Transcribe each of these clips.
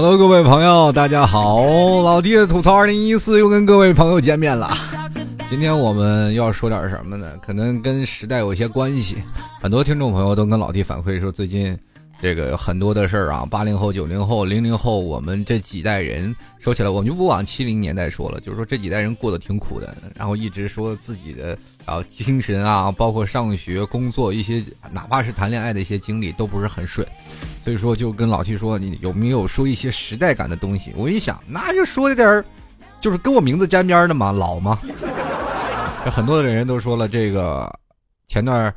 Hello，各位朋友，大家好！老弟的吐槽二零一四又跟各位朋友见面了。今天我们要说点什么呢？可能跟时代有些关系。很多听众朋友都跟老弟反馈说，最近这个很多的事儿啊，八零后、九零后、零零后，我们这几代人说起来，我们就不往七零年代说了，就是说这几代人过得挺苦的，然后一直说自己的啊精神啊，包括上学、工作一些，哪怕是谈恋爱的一些经历都不是很顺。所以说，就跟老七说，你有没有说一些时代感的东西？我一想，那就说一点儿，就是跟我名字沾边的嘛，老嘛。这很多的人都说了，这个前段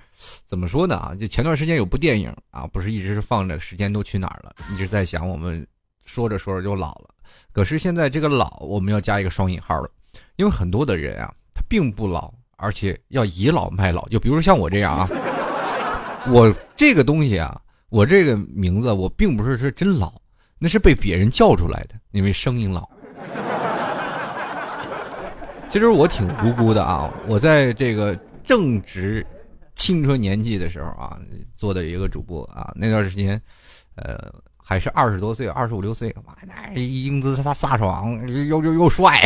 怎么说呢？啊，就前段时间有部电影啊，不是一直是放着，时间都去哪儿了？一直在想，我们说着说着就老了。可是现在这个老，我们要加一个双引号了，因为很多的人啊，他并不老，而且要倚老卖老。就比如像我这样啊，我这个东西啊。我这个名字，我并不是说真老，那是被别人叫出来的，因为声音老。其实我挺无辜的啊，我在这个正值青春年纪的时候啊，做的一个主播啊，那段时间，呃，还是二十多岁，二十五六岁，妈那英姿飒飒爽，又又又帅，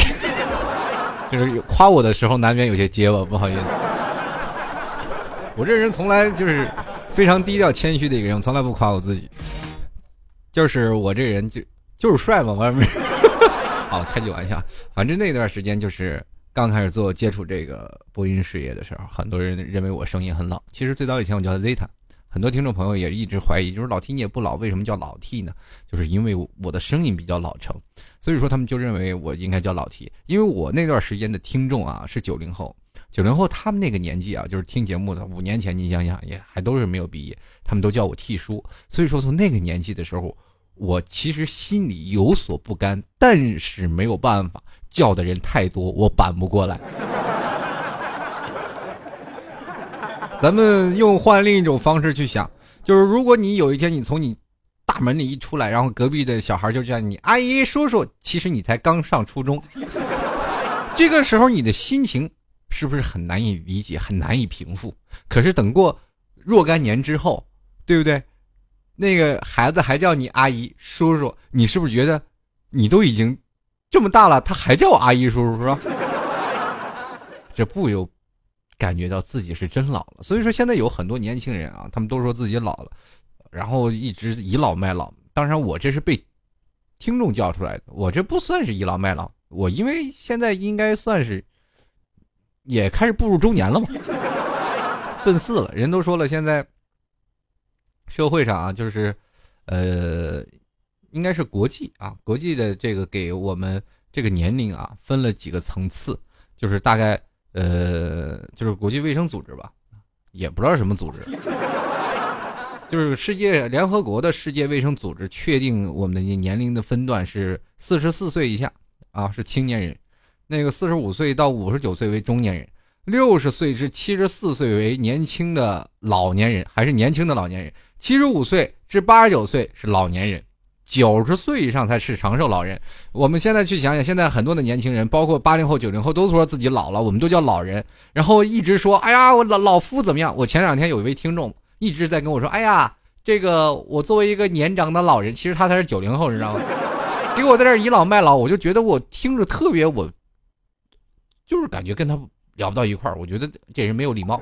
就是夸我的时候难免有些结巴，不好意思。我这人从来就是。非常低调谦虚的一个人，从来不夸我自己。就是我这人就就是帅嘛，外面。好，开句玩笑。反正那段时间就是刚开始做接触这个播音事业的时候，很多人认为我声音很老。其实最早以前我叫 Zeta，很多听众朋友也一直怀疑，就是老 T 你也不老，为什么叫老 T 呢？就是因为我的声音比较老成，所以说他们就认为我应该叫老 T。因为我那段时间的听众啊是九零后。九零后他们那个年纪啊，就是听节目的。五年前你想想，也还都是没有毕业，他们都叫我 T 叔。所以说从那个年纪的时候，我其实心里有所不甘，但是没有办法，叫的人太多，我板不过来。咱们用换另一种方式去想，就是如果你有一天你从你大门里一出来，然后隔壁的小孩就叫你阿姨叔叔，其实你才刚上初中，这个时候你的心情。是不是很难以理解，很难以平复？可是等过若干年之后，对不对？那个孩子还叫你阿姨、叔叔，你是不是觉得你都已经这么大了，他还叫我阿姨、叔叔，是吧？这不由感觉到自己是真老了。所以说，现在有很多年轻人啊，他们都说自己老了，然后一直倚老卖老。当然，我这是被听众叫出来的，我这不算是倚老卖老。我因为现在应该算是。也开始步入中年了嘛，奔四了。人都说了，现在社会上啊，就是，呃，应该是国际啊，国际的这个给我们这个年龄啊分了几个层次，就是大概呃，就是国际卫生组织吧，也不知道什么组织，就是世界联合国的世界卫生组织确定我们的年龄的分段是四十四岁以下啊，是青年人。那个四十五岁到五十九岁为中年人，六十岁至七十四岁为年轻的老年人，还是年轻的老年人；七十五岁至八十九岁是老年人，九十岁以上才是长寿老人。我们现在去想想，现在很多的年轻人，包括八零后、九零后，都说自己老了，我们都叫老人，然后一直说：“哎呀，我老老夫怎么样？”我前两天有一位听众一直在跟我说：“哎呀，这个我作为一个年长的老人，其实他才是九零后，你知道吗？” 给我在这倚老卖老，我就觉得我听着特别我。就是感觉跟他聊不到一块儿，我觉得这人没有礼貌。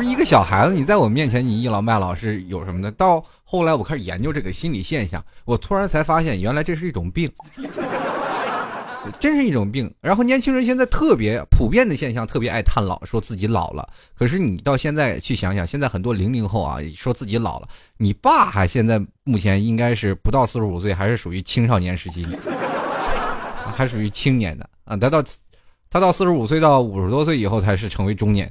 不是一个小孩子，你在我面前你倚老卖老是有什么的？到后来我开始研究这个心理现象，我突然才发现，原来这是一种病，真是一种病。然后年轻人现在特别普遍的现象，特别爱叹老，说自己老了。可是你到现在去想想，现在很多零零后啊，说自己老了。你爸还现在目前应该是不到四十五岁，还是属于青少年时期。还属于青年的啊，他到，他到四十五岁到五十多岁以后才是成为中年。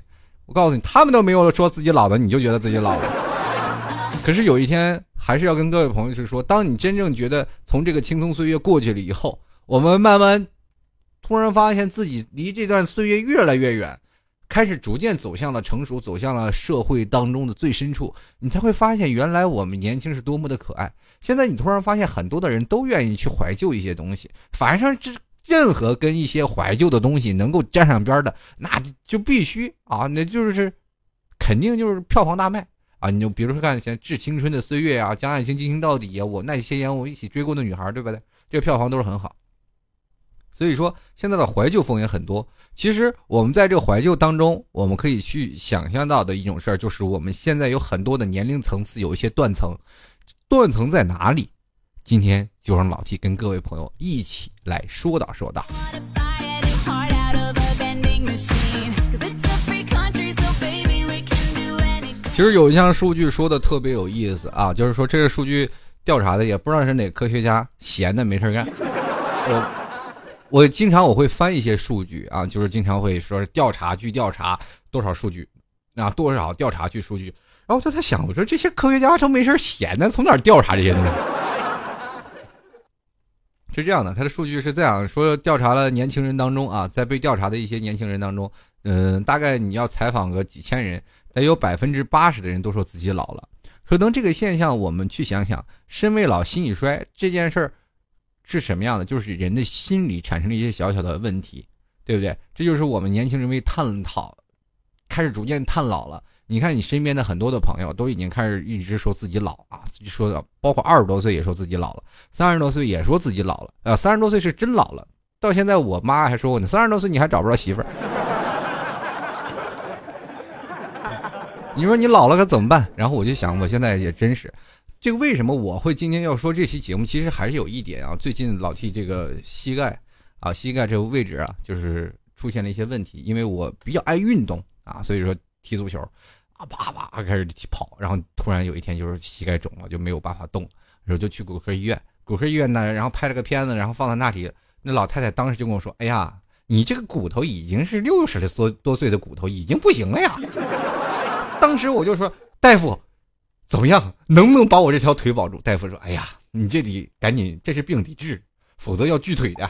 我告诉你，他们都没有说自己老的，你就觉得自己老了。可是有一天，还是要跟各位朋友去说，当你真正觉得从这个青葱岁月过去了以后，我们慢慢突然发现自己离这段岁月越来越远，开始逐渐走向了成熟，走向了社会当中的最深处，你才会发现，原来我们年轻是多么的可爱。现在你突然发现，很多的人都愿意去怀旧一些东西，反正这任何跟一些怀旧的东西能够沾上边的，那就必须啊，那就是肯定就是票房大卖啊，你就比如说看像《致青春的岁月》啊，《将爱情进行到底》啊，我那些年我一起追过的女孩，对不对？这个票房都是很好。所以说，现在的怀旧风也很多。其实我们在这个怀旧当中，我们可以去想象到的一种事儿，就是我们现在有很多的年龄层次有一些断层，断层在哪里？今天就让老 T 跟各位朋友一起来说道说道。其实有一项数据说的特别有意思啊，就是说这个数据调查的也不知道是哪科学家闲的没事干，我。我经常我会翻一些数据啊，就是经常会说调查据调查多少数据，啊多少调查据数据，然后我就在想，我说这些科学家都没事闲的，从哪调查这些东西？是这样的，他的数据是这样说：调查了年轻人当中啊，在被调查的一些年轻人当中，嗯，大概你要采访个几千人，得有百分之八十的人都说自己老了。可能这个现象，我们去想想，身未老心已衰这件事儿。是什么样的？就是人的心理产生了一些小小的问题，对不对？这就是我们年轻人为探讨，开始逐渐探老了。你看，你身边的很多的朋友都已经开始一直说自己老啊，说的包括二十多岁也说自己老了，三十多岁也说自己老了。呃，三十多岁是真老了。到现在，我妈还说我呢，三十多岁你还找不着媳妇儿。你说你老了可怎么办？然后我就想，我现在也真是。这个为什么我会今天要说这期节目？其实还是有一点啊，最近老替这个膝盖啊，膝盖这个位置啊，就是出现了一些问题。因为我比较爱运动啊，所以说踢足球啊，叭叭开始跑，然后突然有一天就是膝盖肿了，就没有办法动，然后就去骨科医院。骨科医院呢，然后拍了个片子，然后放在那里。那老太太当时就跟我说：“哎呀，你这个骨头已经是六十多多岁的骨头，已经不行了呀。”当时我就说：“大夫。”怎么样？能不能把我这条腿保住？大夫说：“哎呀，你这得赶紧，这是病得治，否则要锯腿的。”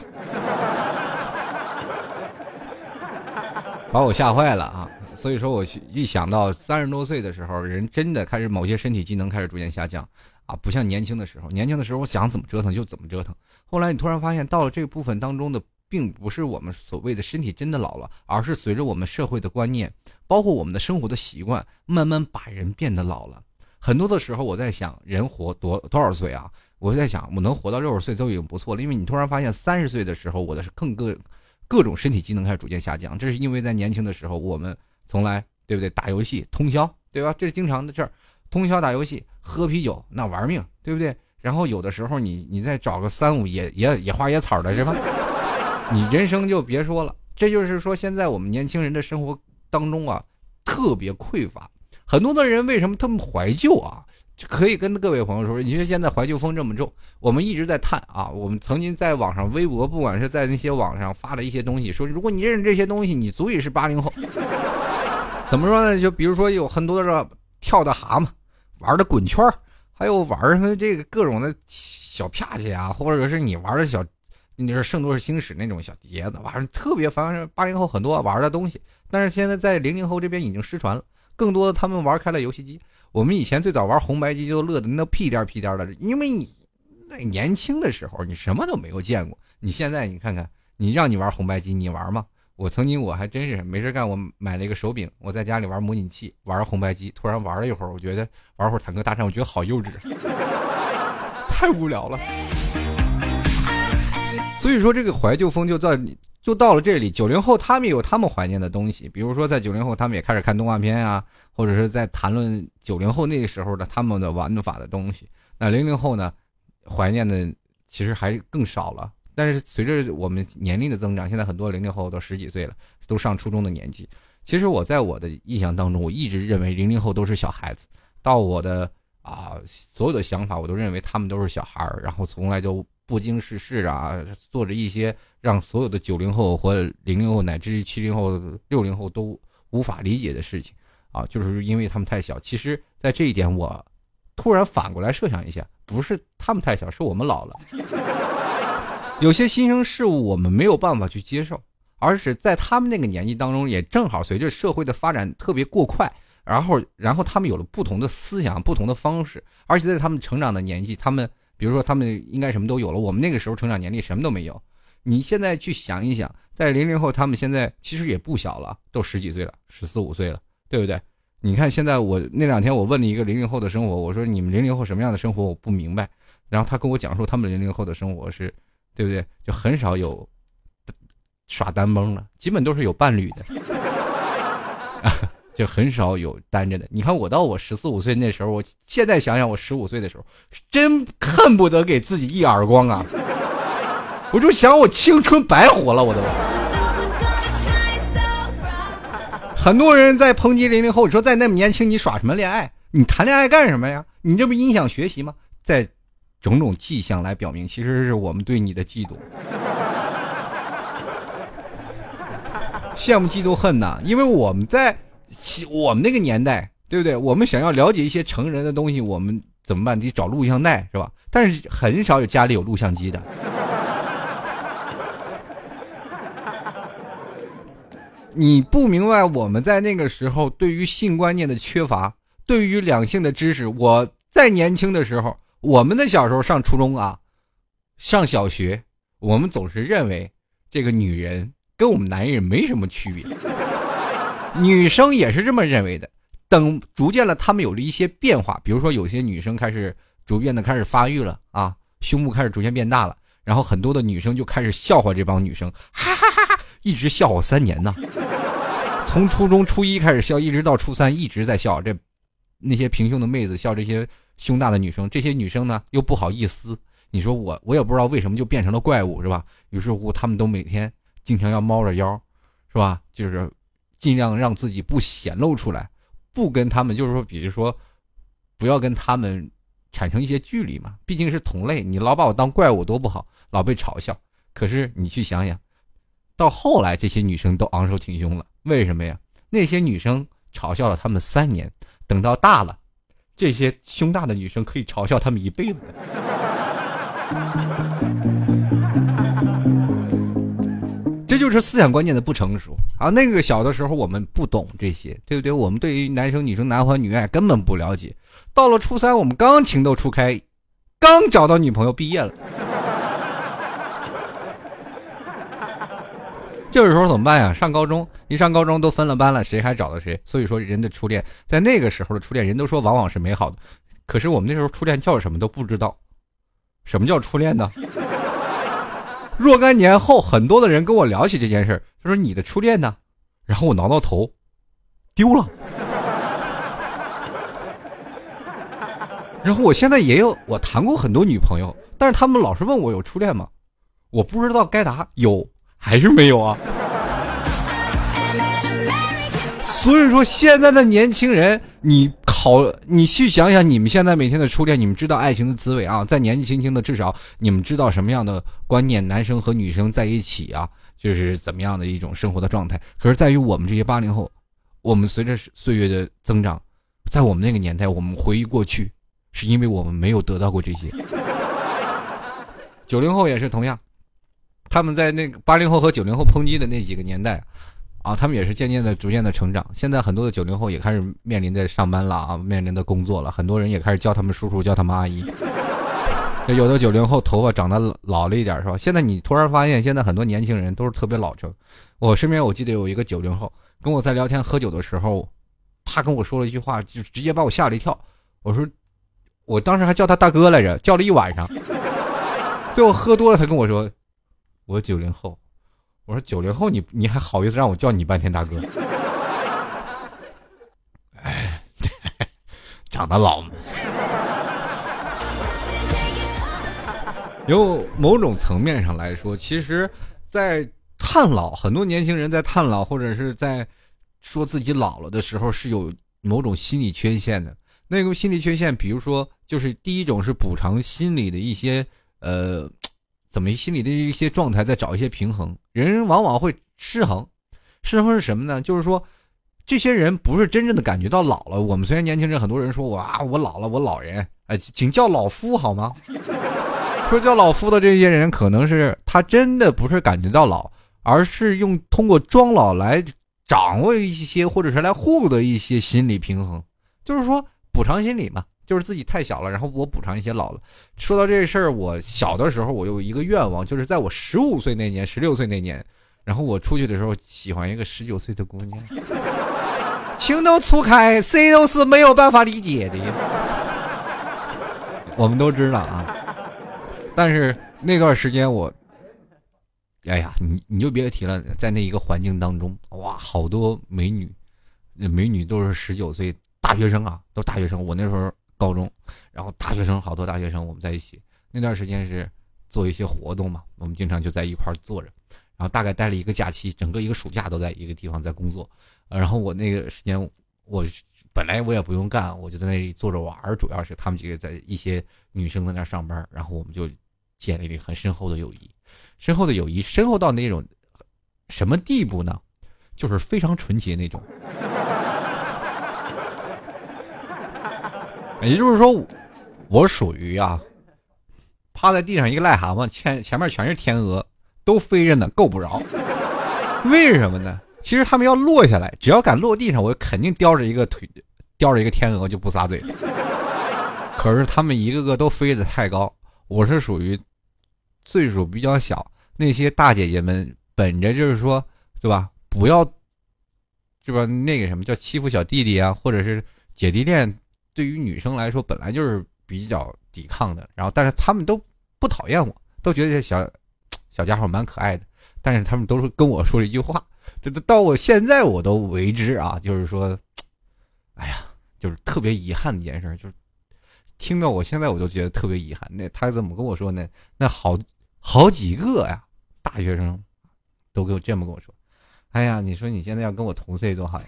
把我吓坏了啊！所以说我一想到三十多岁的时候，人真的开始某些身体机能开始逐渐下降啊，不像年轻的时候。年轻的时候，我想怎么折腾就怎么折腾。后来你突然发现，到了这个部分当中的，并不是我们所谓的身体真的老了，而是随着我们社会的观念，包括我们的生活的习惯，慢慢把人变得老了。很多的时候，我在想，人活多多少岁啊？我在想，我能活到六十岁都已经不错了。因为你突然发现，三十岁的时候，我的是更各各种身体机能开始逐渐下降。这是因为在年轻的时候，我们从来对不对？打游戏通宵，对吧？这是经常的事儿。通宵打游戏，喝啤酒，那玩命，对不对？然后有的时候，你你再找个三五野野野花野草的，是吧？你人生就别说了。这就是说，现在我们年轻人的生活当中啊，特别匮乏。很多的人为什么这么怀旧啊？可以跟各位朋友说，你说现在怀旧风这么重，我们一直在探啊。我们曾经在网上微博，不管是在那些网上发的一些东西，说如果你认识这些东西，你足以是八零后。怎么说呢？就比如说有很多的跳的蛤蟆，玩的滚圈还有玩什么这个各种的小啪叽啊，或者是你玩的小，你说圣斗士星矢那种小碟子，玩特别反正八零后很多玩的东西。但是现在在零零后这边已经失传了。更多的他们玩开了游戏机，我们以前最早玩红白机就乐的那屁颠屁颠的，因为你那年轻的时候你什么都没有见过。你现在你看看，你让你玩红白机，你玩吗？我曾经我还真是没事干，我买了一个手柄，我在家里玩模拟器，玩红白机，突然玩了一会儿，我觉得玩会儿坦克大战，我觉得好幼稚，太无聊了。所以说这个怀旧风就在就到了这里，九零后他们有他们怀念的东西，比如说在九零后他们也开始看动画片啊，或者是在谈论九零后那个时候的他们的玩法的东西。那零零后呢，怀念的其实还更少了。但是随着我们年龄的增长，现在很多零零后都十几岁了，都上初中的年纪。其实我在我的印象当中，我一直认为零零后都是小孩子。到我的啊所有的想法，我都认为他们都是小孩儿，然后从来就。不经世事啊，做着一些让所有的九零后或零零后乃至于七零后、六零后都无法理解的事情啊，就是因为他们太小。其实，在这一点，我突然反过来设想一下，不是他们太小，是我们老了。有些新生事物我们没有办法去接受，而是在他们那个年纪当中，也正好随着社会的发展特别过快，然后，然后他们有了不同的思想、不同的方式，而且在他们成长的年纪，他们。比如说，他们应该什么都有了。我们那个时候成长年龄什么都没有。你现在去想一想，在零零后，他们现在其实也不小了，都十几岁了，十四五岁了，对不对？你看现在我那两天我问了一个零零后的生活，我说你们零零后什么样的生活我不明白，然后他跟我讲述他们零零后的生活是，对不对？就很少有耍单崩了，基本都是有伴侣的，就很少有单着的。你看我到我十四五岁那时候，我现在想想我十五岁的时候，真恨不得给自己一耳光啊！我就想我青春白活了，我都。很多人在抨击零零后，说在那么年轻你耍什么恋爱？你谈恋爱干什么呀？你这不影响学习吗？在种种迹象来表明，其实是我们对你的嫉妒，羡慕嫉妒恨呐！因为我们在我们那个年代，对不对？我们想要了解一些成人的东西，我们怎么办？得找录像带是吧？但是很少有家里有录像机的。你不明白我们在那个时候对于性观念的缺乏，对于两性的知识。我在年轻的时候，我们的小时候上初中啊，上小学，我们总是认为这个女人跟我们男人没什么区别，女生也是这么认为的。等逐渐了，他们有了一些变化，比如说有些女生开始逐渐的开始发育了啊，胸部开始逐渐变大了，然后很多的女生就开始笑话这帮女生，哈哈哈哈。一直笑话三年呢，从初中初一开始笑，一直到初三一直在笑。这那些平胸的妹子笑这些胸大的女生，这些女生呢又不好意思。你说我我也不知道为什么就变成了怪物是吧？于是乎他们都每天经常要猫着腰，是吧？就是尽量让自己不显露出来，不跟他们就是说，比如说不要跟他们产生一些距离嘛。毕竟是同类，你老把我当怪物多不好，老被嘲笑。可是你去想想。到后来，这些女生都昂首挺胸了，为什么呀？那些女生嘲笑了他们三年，等到大了，这些胸大的女生可以嘲笑他们一辈子。这就是思想观念的不成熟啊！那个小的时候我们不懂这些，对不对？我们对于男生女生男欢女爱根本不了解。到了初三，我们刚情窦初开，刚找到女朋友，毕业了。这个时候怎么办呀？上高中，一上高中都分了班了，谁还找到谁？所以说，人的初恋在那个时候的初恋，人都说往往是美好的。可是我们那时候初恋叫什么都不知道，什么叫初恋呢？若干年后，很多的人跟我聊起这件事他说你的初恋呢？然后我挠挠头，丢了。然后我现在也有，我谈过很多女朋友，但是他们老是问我有初恋吗？我不知道该答有。还是没有啊，所以说现在的年轻人，你考你去想想，你们现在每天的初恋，你们知道爱情的滋味啊？在年纪轻轻的，至少你们知道什么样的观念，男生和女生在一起啊，就是怎么样的一种生活的状态。可是，在于我们这些八零后，我们随着岁月的增长，在我们那个年代，我们回忆过去，是因为我们没有得到过这些。九零后也是同样。他们在那个八零后和九零后抨击的那几个年代，啊，他们也是渐渐的、逐渐的成长。现在很多的九零后也开始面临着上班了啊，面临的工作了。很多人也开始叫他们叔叔，叫他们阿姨。有的九零后头发长得老了一点，是吧？现在你突然发现，现在很多年轻人都是特别老成。我身边我记得有一个九零后跟我在聊天喝酒的时候，他跟我说了一句话，就直接把我吓了一跳。我说，我当时还叫他大哥来着，叫了一晚上。最后喝多了，他跟我说。我九零后，我说九零后，你你还好意思让我叫你半天大哥？哎，长得老。吗？有某种层面上来说，其实，在叹老，很多年轻人在叹老，或者是在说自己老了的时候，是有某种心理缺陷的。那个心理缺陷，比如说，就是第一种是补偿心理的一些呃。怎么心理的一些状态，在找一些平衡，人往往会失衡。失衡是什么呢？就是说，这些人不是真正的感觉到老了。我们虽然年轻人，很多人说我啊，我老了，我老人，哎，请叫老夫好吗？说叫老夫的这些人，可能是他真的不是感觉到老，而是用通过装老来掌握一些，或者是来获得一些心理平衡，就是说补偿心理嘛。就是自己太小了，然后我补偿一些老了。说到这事儿，我小的时候我有一个愿望，就是在我十五岁那年、十六岁那年，然后我出去的时候喜欢一个十九岁的姑娘。情窦初开，谁都是没有办法理解的。我们都知道啊，但是那段时间我，哎呀，你你就别提了，在那一个环境当中，哇，好多美女，那美女都是十九岁大学生啊，都大学生。我那时候高中，然后大学生好多大学生，我们在一起。那段时间是做一些活动嘛，我们经常就在一块坐着，然后大概待了一个假期，整个一个暑假都在一个地方在工作。然后我那个时间，我本来我也不用干，我就在那里坐着玩。主要是他们几个在一些女生在那上班，然后我们就建立了很深厚的友谊。深厚的友谊，深厚到那种什么地步呢？就是非常纯洁那种。也就是说，我属于啊，趴在地上一个癞蛤蟆，前前面全是天鹅，都飞着呢，够不着。为什么呢？其实他们要落下来，只要敢落地上，我肯定叼着一个腿，叼着一个天鹅就不撒嘴。可是他们一个个都飞得太高，我是属于岁数比较小，那些大姐姐们本着就是说，对吧？不要，是吧？那个什么叫欺负小弟弟啊，或者是姐弟恋，对于女生来说本来就是比较抵抗的。然后，但是他们都不讨厌我，都觉得这小小家伙蛮可爱的。但是他们都是跟我说了一句话。这都到我现在我都为之啊，就是说，哎呀，就是特别遗憾的一件事，就是听到我现在我都觉得特别遗憾。那他怎么跟我说呢？那好好几个呀，大学生都给我这么跟我说：“哎呀，你说你现在要跟我同岁多好呀！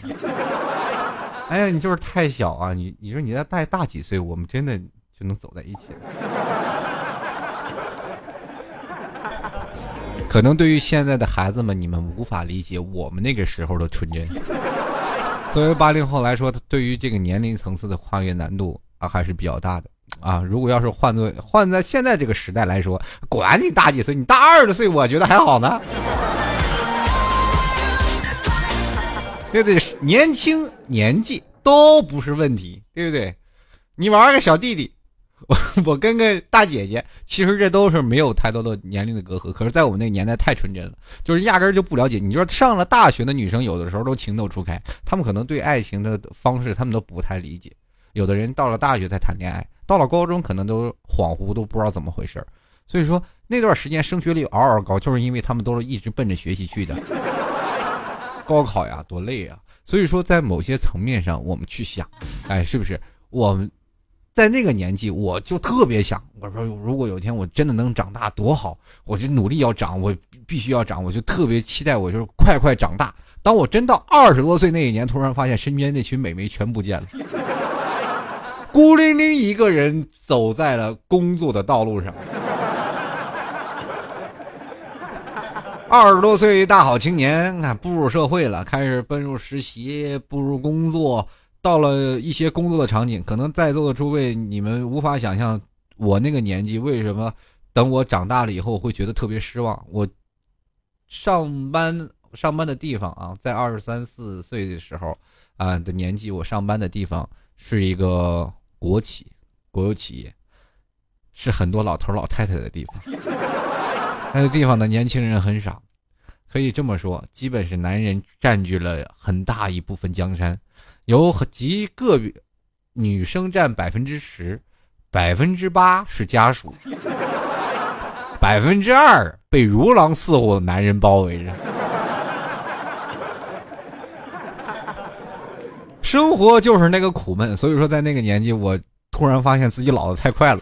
哎呀，你就是太小啊！你你说你再大大几岁，我们真的就能走在一起了。”可能对于现在的孩子们，你们无法理解我们那个时候的纯真。作为八零后来说，对于这个年龄层次的跨越难度啊，还是比较大的啊。如果要是换做换在现在这个时代来说，管你大几岁，你大二十岁，我觉得还好呢。对对？年轻年纪都不是问题，对不对？你玩个小弟弟。我我跟个大姐姐，其实这都是没有太多的年龄的隔阂。可是，在我们那个年代太纯真了，就是压根就不了解。你说上了大学的女生，有的时候都情窦初开，她们可能对爱情的方式，她们都不太理解。有的人到了大学才谈恋爱，到了高中可能都恍惚，都不知道怎么回事所以说那段时间升学率嗷嗷高，就是因为他们都是一直奔着学习去的。高考呀，多累啊！所以说，在某些层面上，我们去想，哎，是不是我们？在那个年纪，我就特别想，我说如果有一天我真的能长大多好，我就努力要长，我必须要长，我就特别期待，我就是快快长大。当我真到二十多岁那一年，突然发现身边那群美眉全不见了，孤零零一个人走在了工作的道路上。二十多岁大好青年，看步入社会了，开始奔入实习，步入工作。到了一些工作的场景，可能在座的诸位你们无法想象，我那个年纪为什么等我长大了以后会觉得特别失望。我上班上班的地方啊，在二十三四岁的时候啊的年纪，我上班的地方是一个国企，国有企业，是很多老头老太太的地方。那个地方的年轻人很少，可以这么说，基本是男人占据了很大一部分江山。有极个别女生占百分之十，百分之八是家属，百分之二被如狼似虎的男人包围着。生活就是那个苦闷，所以说在那个年纪，我突然发现自己老的太快了。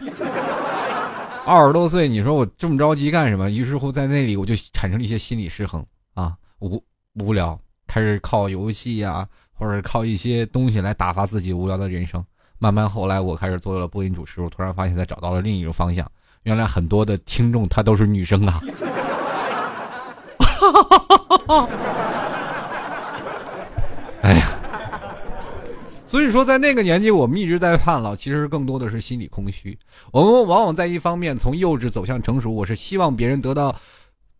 二十多岁，你说我这么着急干什么？于是乎，在那里我就产生了一些心理失衡啊，无无聊，开始靠游戏呀。或者靠一些东西来打发自己无聊的人生。慢慢后来，我开始做了播音主持，我突然发现，他找到了另一种方向。原来很多的听众，她都是女生啊！哎呀，所以说，在那个年纪，我们一直在盼老，其实更多的是心理空虚。我们往往在一方面从幼稚走向成熟，我是希望别人得到。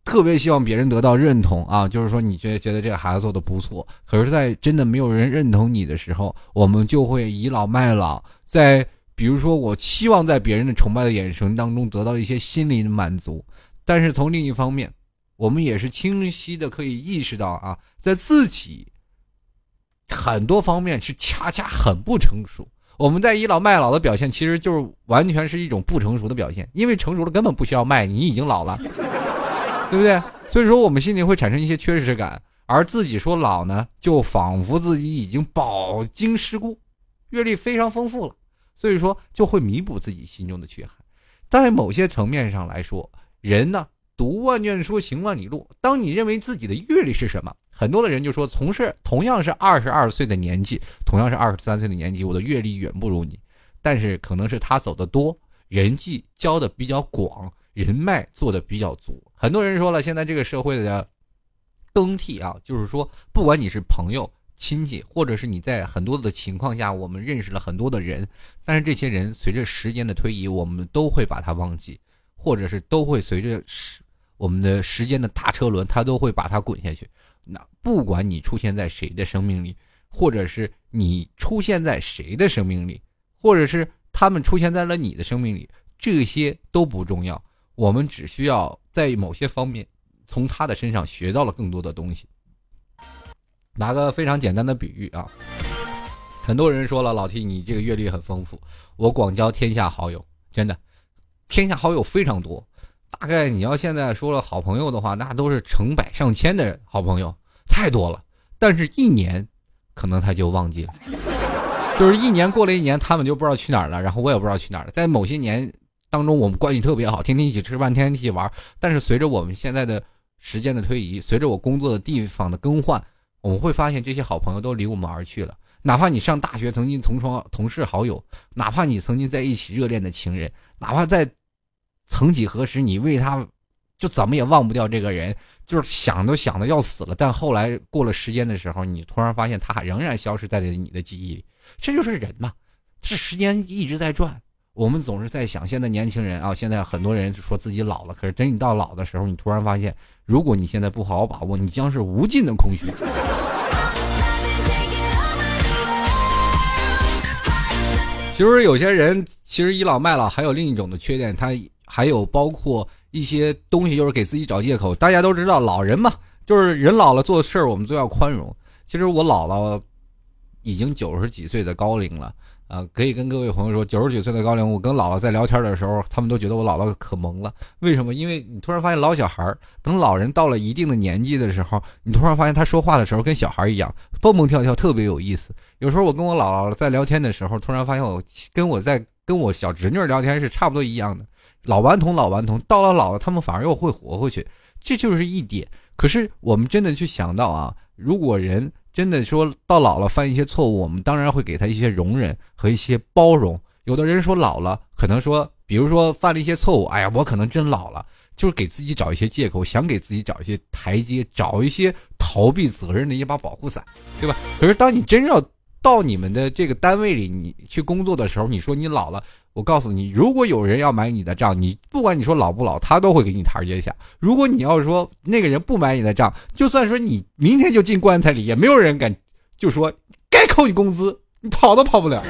特别希望别人得到认同啊，就是说你觉得觉得这个孩子做的不错，可是，在真的没有人认同你的时候，我们就会倚老卖老。在比如说，我期望在别人的崇拜的眼神当中得到一些心理的满足，但是从另一方面，我们也是清晰的可以意识到啊，在自己很多方面是恰恰很不成熟。我们在倚老卖老的表现，其实就是完全是一种不成熟的表现，因为成熟了根本不需要卖，你已经老了，对不对？所以说我们心里会产生一些缺失感，而自己说老呢，就仿佛自己已经饱经世故，阅历非常丰富了，所以说就会弥补自己心中的缺憾。在某些层面上来说，人呢。读万卷书，行万里路。当你认为自己的阅历是什么，很多的人就说，从事同样是二十二岁的年纪，同样是二十三岁的年纪，我的阅历远不如你。但是可能是他走的多，人际交的比较广，人脉做的比较足。很多人说了，现在这个社会的更替啊，就是说，不管你是朋友、亲戚，或者是你在很多的情况下，我们认识了很多的人，但是这些人随着时间的推移，我们都会把他忘记，或者是都会随着时。我们的时间的大车轮，它都会把它滚下去。那不管你出现在谁的生命里，或者是你出现在谁的生命里，或者是他们出现在了你的生命里，这些都不重要。我们只需要在某些方面从他的身上学到了更多的东西。拿个非常简单的比喻啊，很多人说了，老 T 你这个阅历很丰富，我广交天下好友，真的，天下好友非常多。大概你要现在说了好朋友的话，那都是成百上千的好朋友，太多了。但是，一年可能他就忘记了，就是一年过了一年，他们就不知道去哪儿了，然后我也不知道去哪儿了。在某些年当中，我们关系特别好，天天一起吃饭，天天一起玩。但是，随着我们现在的时间的推移，随着我工作的地方的更换，我们会发现这些好朋友都离我们而去了。哪怕你上大学曾经同窗、同事、好友，哪怕你曾经在一起热恋的情人，哪怕在。曾几何时，你为他，就怎么也忘不掉这个人，就是想都想的要死了。但后来过了时间的时候，你突然发现他还仍然消失在了你的记忆里。这就是人嘛，这时间一直在转。我们总是在想，现在年轻人啊，现在很多人说自己老了，可是等你到老的时候，你突然发现，如果你现在不好好把握，你将是无尽的空虚。其实有些人其实倚老卖老，还有另一种的缺点，他。还有包括一些东西，就是给自己找借口。大家都知道，老人嘛，就是人老了做事儿，我们都要宽容。其实我姥姥已经九十几岁的高龄了，啊，可以跟各位朋友说，九十几岁的高龄，我跟姥姥在聊天的时候，他们都觉得我姥姥可萌了。为什么？因为你突然发现老小孩儿，等老人到了一定的年纪的时候，你突然发现他说话的时候跟小孩一样，蹦蹦跳跳，特别有意思。有时候我跟我姥姥在聊天的时候，突然发现我跟我在跟我小侄女聊天是差不多一样的。老顽童，老顽童，到了老了，他们反而又会活回去，这就是一点。可是我们真的去想到啊，如果人真的说到老了犯一些错误，我们当然会给他一些容忍和一些包容。有的人说老了，可能说，比如说犯了一些错误，哎呀，我可能真老了，就是给自己找一些借口，想给自己找一些台阶，找一些逃避责任的一把保护伞，对吧？可是当你真要到你们的这个单位里，你去工作的时候，你说你老了。我告诉你，如果有人要买你的账，你不管你说老不老，他都会给你台阶下。如果你要说那个人不买你的账，就算说你明天就进棺材里，也没有人敢就说该扣你工资，你跑都跑不了。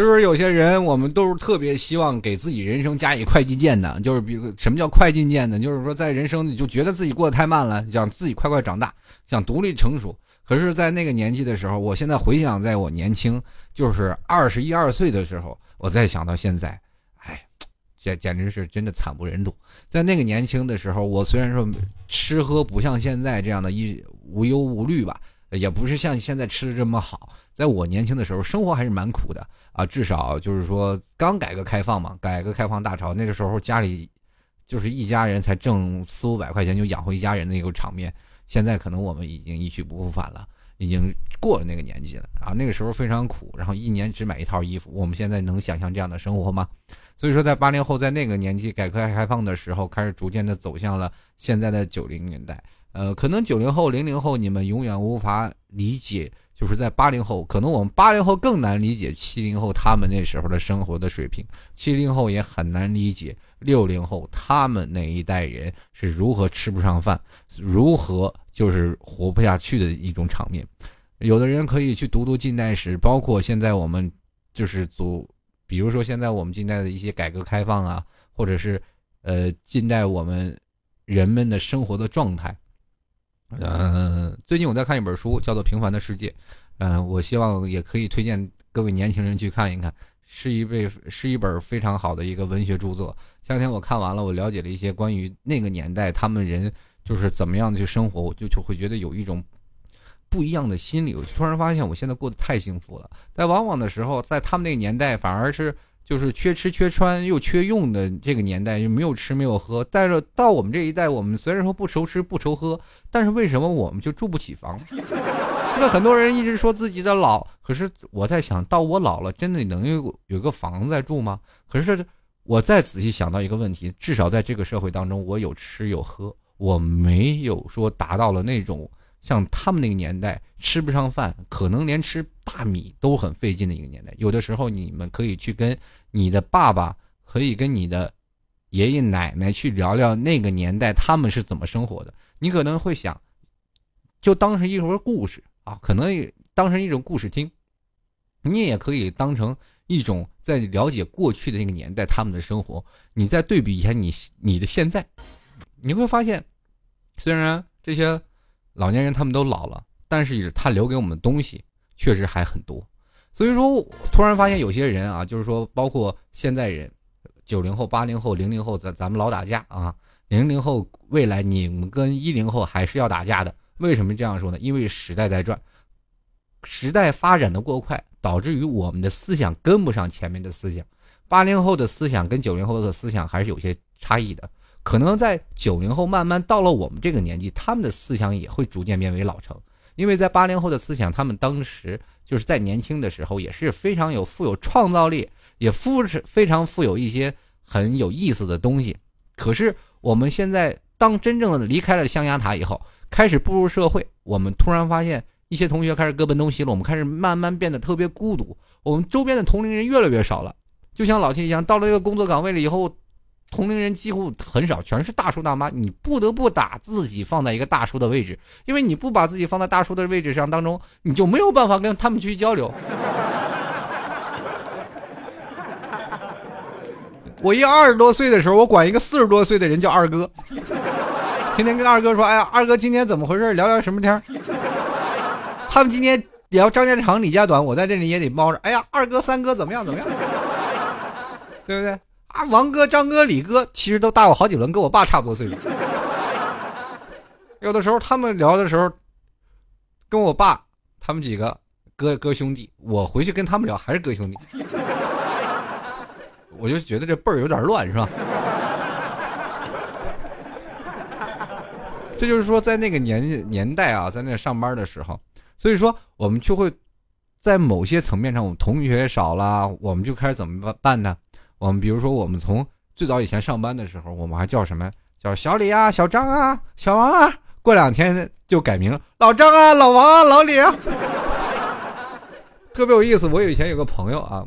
其实有些人，我们都是特别希望给自己人生加以快进键的，就是比如什么叫快进键呢？就是说在人生你就觉得自己过得太慢了，想自己快快长大，想独立成熟。可是，在那个年纪的时候，我现在回想，在我年轻，就是二十一二岁的时候，我再想到现在，哎，这简直是真的惨不忍睹。在那个年轻的时候，我虽然说吃喝不像现在这样的一无忧无虑吧。也不是像现在吃的这么好，在我年轻的时候，生活还是蛮苦的啊。至少就是说，刚改革开放嘛，改革开放大潮，那个时候家里就是一家人才挣四五百块钱就养活一家人的一个场面。现在可能我们已经一去不复返了，已经过了那个年纪了啊。那个时候非常苦，然后一年只买一套衣服。我们现在能想象这样的生活吗？所以说，在八零后在那个年纪改革开放的时候，开始逐渐的走向了现在的九零年代。呃，可能九零后、零零后你们永远无法理解，就是在八零后，可能我们八零后更难理解七零后他们那时候的生活的水平，七零后也很难理解六零后他们那一代人是如何吃不上饭，如何就是活不下去的一种场面。有的人可以去读读近代史，包括现在我们就是祖比如说现在我们近代的一些改革开放啊，或者是呃近代我们人们的生活的状态。嗯，最近我在看一本书，叫做《平凡的世界》。嗯，我希望也可以推荐各位年轻人去看一看，是一位是一本非常好的一个文学著作。前两天我看完了，我了解了一些关于那个年代他们人就是怎么样去生活，我就就会觉得有一种不一样的心理。我突然发现，我现在过得太幸福了。在往往的时候，在他们那个年代，反而是。就是缺吃缺穿又缺用的这个年代，就没有吃没有喝。但是到我们这一代，我们虽然说不愁吃不愁喝，但是为什么我们就住不起房？那很多人一直说自己的老，可是我在想到我老了，真的能有有个房子在住吗？可是我再仔细想到一个问题，至少在这个社会当中，我有吃有喝，我没有说达到了那种。像他们那个年代吃不上饭，可能连吃大米都很费劲的一个年代。有的时候你们可以去跟你的爸爸，可以跟你的爷爷奶奶去聊聊那个年代他们是怎么生活的。你可能会想，就当成一个故事啊，可能当成一种故事听。你也可以当成一种在了解过去的那个年代他们的生活。你再对比一下你你的现在，你会发现，虽然这些。老年人他们都老了，但是他留给我们的东西确实还很多。所以说，突然发现有些人啊，就是说，包括现在人，九零后、八零后、零零后，咱咱们老打架啊。零零后未来你们跟一零后还是要打架的。为什么这样说呢？因为时代在转，时代发展的过快，导致于我们的思想跟不上前面的思想。八零后的思想跟九零后的思想还是有些差异的。可能在九零后慢慢到了我们这个年纪，他们的思想也会逐渐变为老成。因为在八零后的思想，他们当时就是在年轻的时候也是非常有富有创造力，也富是非常富有一些很有意思的东西。可是我们现在当真正的离开了象牙塔以后，开始步入社会，我们突然发现一些同学开始各奔东西了，我们开始慢慢变得特别孤独，我们周边的同龄人越来越少了。就像老天一样，到了一个工作岗位了以后。同龄人几乎很少，全是大叔大妈。你不得不把自己放在一个大叔的位置，因为你不把自己放在大叔的位置上当中，你就没有办法跟他们去交流。我一二十多岁的时候，我管一个四十多岁的人叫二哥，天天跟二哥说：“哎呀，二哥今天怎么回事？聊聊什么天？”他们今天聊张家长李家短，我在这里也得猫着。哎呀，二哥三哥怎么样？怎么样？对不对？啊，王哥、张哥、李哥其实都大我好几轮，跟我爸差不多岁数。有的时候他们聊的时候，跟我爸他们几个哥哥兄弟，我回去跟他们聊还是哥兄弟，我就觉得这辈儿有点乱，是吧？这就是说，在那个年年代啊，在那上班的时候，所以说我们就会在某些层面上，我们同学少了，我们就开始怎么办呢？我们比如说，我们从最早以前上班的时候，我们还叫什么？叫小李啊，小张啊，小王啊。过两天就改名，老张啊，老王啊，老李啊，特别有意思。我以前有个朋友啊，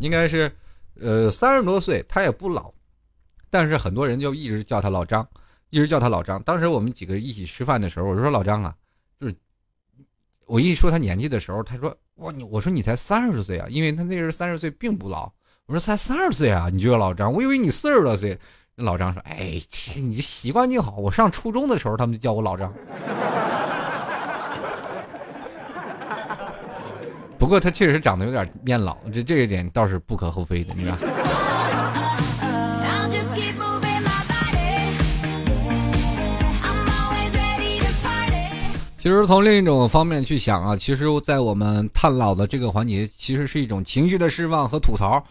应该是呃三十多岁，他也不老，但是很多人就一直叫他老张，一直叫他老张。当时我们几个一起吃饭的时候，我就说老张啊，就是我一说他年纪的时候，他说哇你，我说你才三十岁啊，因为他那时候三十岁并不老。我说才三十岁啊，你就叫老张？我以为你四十多岁。老张说：“哎，你习惯就好。我上初中的时候，他们就叫我老张。不过他确实长得有点面老，这这一点倒是不可厚非的，你知道。”其实从另一种方面去想啊，其实，在我们探老的这个环节，其实是一种情绪的释放和吐槽。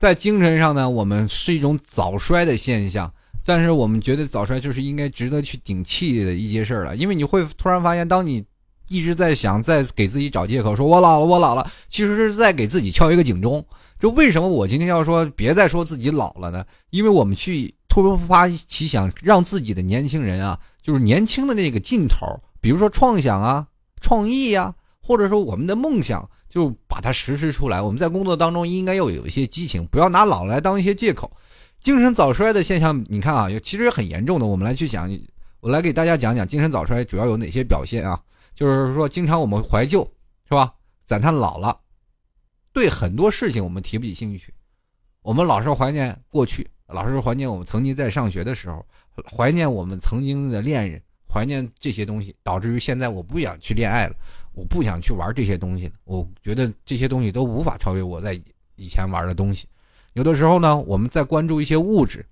在精神上呢，我们是一种早衰的现象，但是我们觉得早衰就是应该值得去顶气的一件事儿了，因为你会突然发现，当你一直在想，在给自己找借口，说我老了，我老了，其实是在给自己敲一个警钟。就为什么我今天要说别再说自己老了呢？因为我们去突发奇想，让自己的年轻人啊，就是年轻的那个劲头，比如说创想啊、创意呀，或者说我们的梦想。就把它实施出来。我们在工作当中应该要有一些激情，不要拿老来当一些借口。精神早衰的现象，你看啊，其实很严重的。我们来去想，我来给大家讲讲精神早衰主要有哪些表现啊？就是说，经常我们怀旧，是吧？赞叹老了，对很多事情我们提不起兴趣，我们老是怀念过去，老是怀念我们曾经在上学的时候，怀念我们曾经的恋人，怀念这些东西，导致于现在我不想去恋爱了，我不想去玩这些东西。我觉得这些东西都无法超越我在以前玩的东西。有的时候呢，我们在关注一些物质，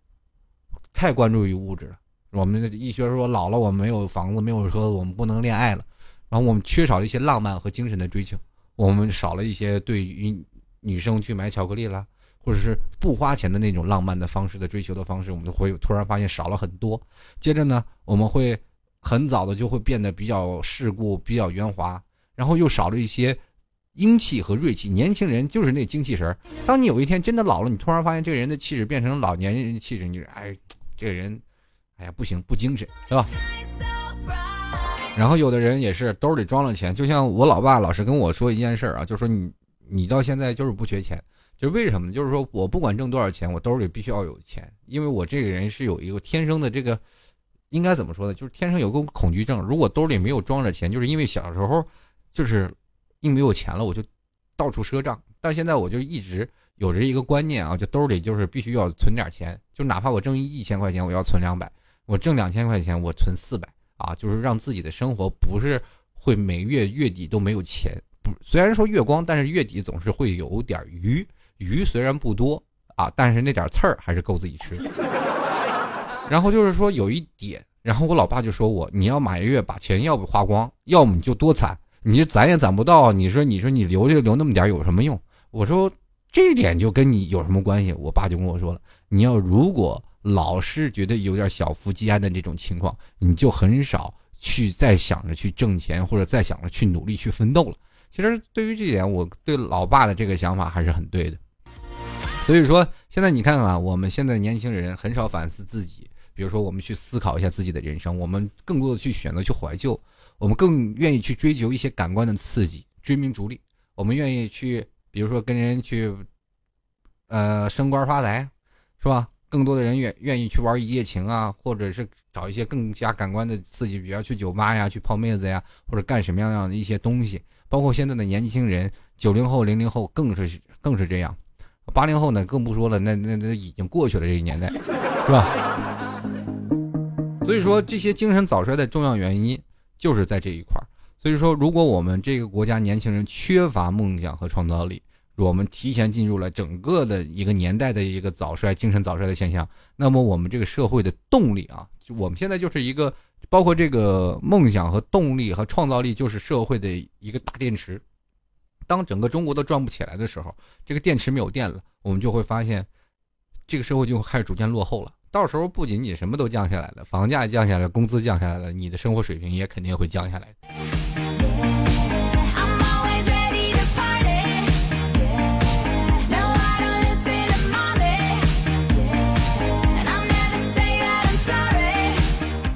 太关注于物质了。我们的医学说老了，我们没有房子，没有车，我们不能恋爱了。然后我们缺少了一些浪漫和精神的追求，我们少了一些对于女生去买巧克力啦，或者是不花钱的那种浪漫的方式的追求的方式，我们就会突然发现少了很多。接着呢，我们会很早的就会变得比较世故、比较圆滑，然后又少了一些英气和锐气。年轻人就是那精气神儿。当你有一天真的老了，你突然发现这个人的气质变成老年人的气质，你哎，这个人，哎呀不行，不精神，是吧？然后有的人也是兜里装了钱，就像我老爸老是跟我说一件事啊，就说你你到现在就是不缺钱，就为什么？就是说我不管挣多少钱，我兜里必须要有钱，因为我这个人是有一个天生的这个，应该怎么说呢？就是天生有个恐惧症，如果兜里没有装着钱，就是因为小时候就是一没有钱了，我就到处赊账，但现在我就一直有着一个观念啊，就兜里就是必须要存点钱，就哪怕我挣一千块钱，我要存两百，我挣两千块钱，我存四百。啊，就是让自己的生活不是会每月月底都没有钱，不，虽然说月光，但是月底总是会有点余，余虽然不多啊，但是那点刺儿还是够自己吃。然后就是说有一点，然后我老爸就说我，你要每月把钱要不花光，要么你就多攒，你攒也攒不到，你说你说你留就留那么点有什么用？我说这一点就跟你有什么关系？我爸就跟我说了，你要如果。老是觉得有点小富即安的这种情况，你就很少去再想着去挣钱，或者再想着去努力去奋斗了。其实对于这点，我对老爸的这个想法还是很对的。所以说，现在你看看，我们现在年轻人很少反思自己，比如说我们去思考一下自己的人生，我们更多的去选择去怀旧，我们更愿意去追求一些感官的刺激，追名逐利，我们愿意去，比如说跟人去，呃，升官发财，是吧？更多的人愿愿意去玩一夜情啊，或者是找一些更加感官的刺激，比如去酒吧呀，去泡妹子呀，或者干什么样样的一些东西。包括现在的年轻人，九零后、零零后更是更是这样，八零后呢更不说了，那那那已经过去了这个年代，是吧？所以说这些精神早衰的重要原因就是在这一块儿。所以说，如果我们这个国家年轻人缺乏梦想和创造力，我们提前进入了整个的一个年代的一个早衰、精神早衰的现象。那么，我们这个社会的动力啊，就我们现在就是一个，包括这个梦想和动力和创造力，就是社会的一个大电池。当整个中国都转不起来的时候，这个电池没有电了，我们就会发现，这个社会就开始逐渐落后了。到时候不仅仅什么都降下来了，房价降下来，工资降下来了，你的生活水平也肯定会降下来。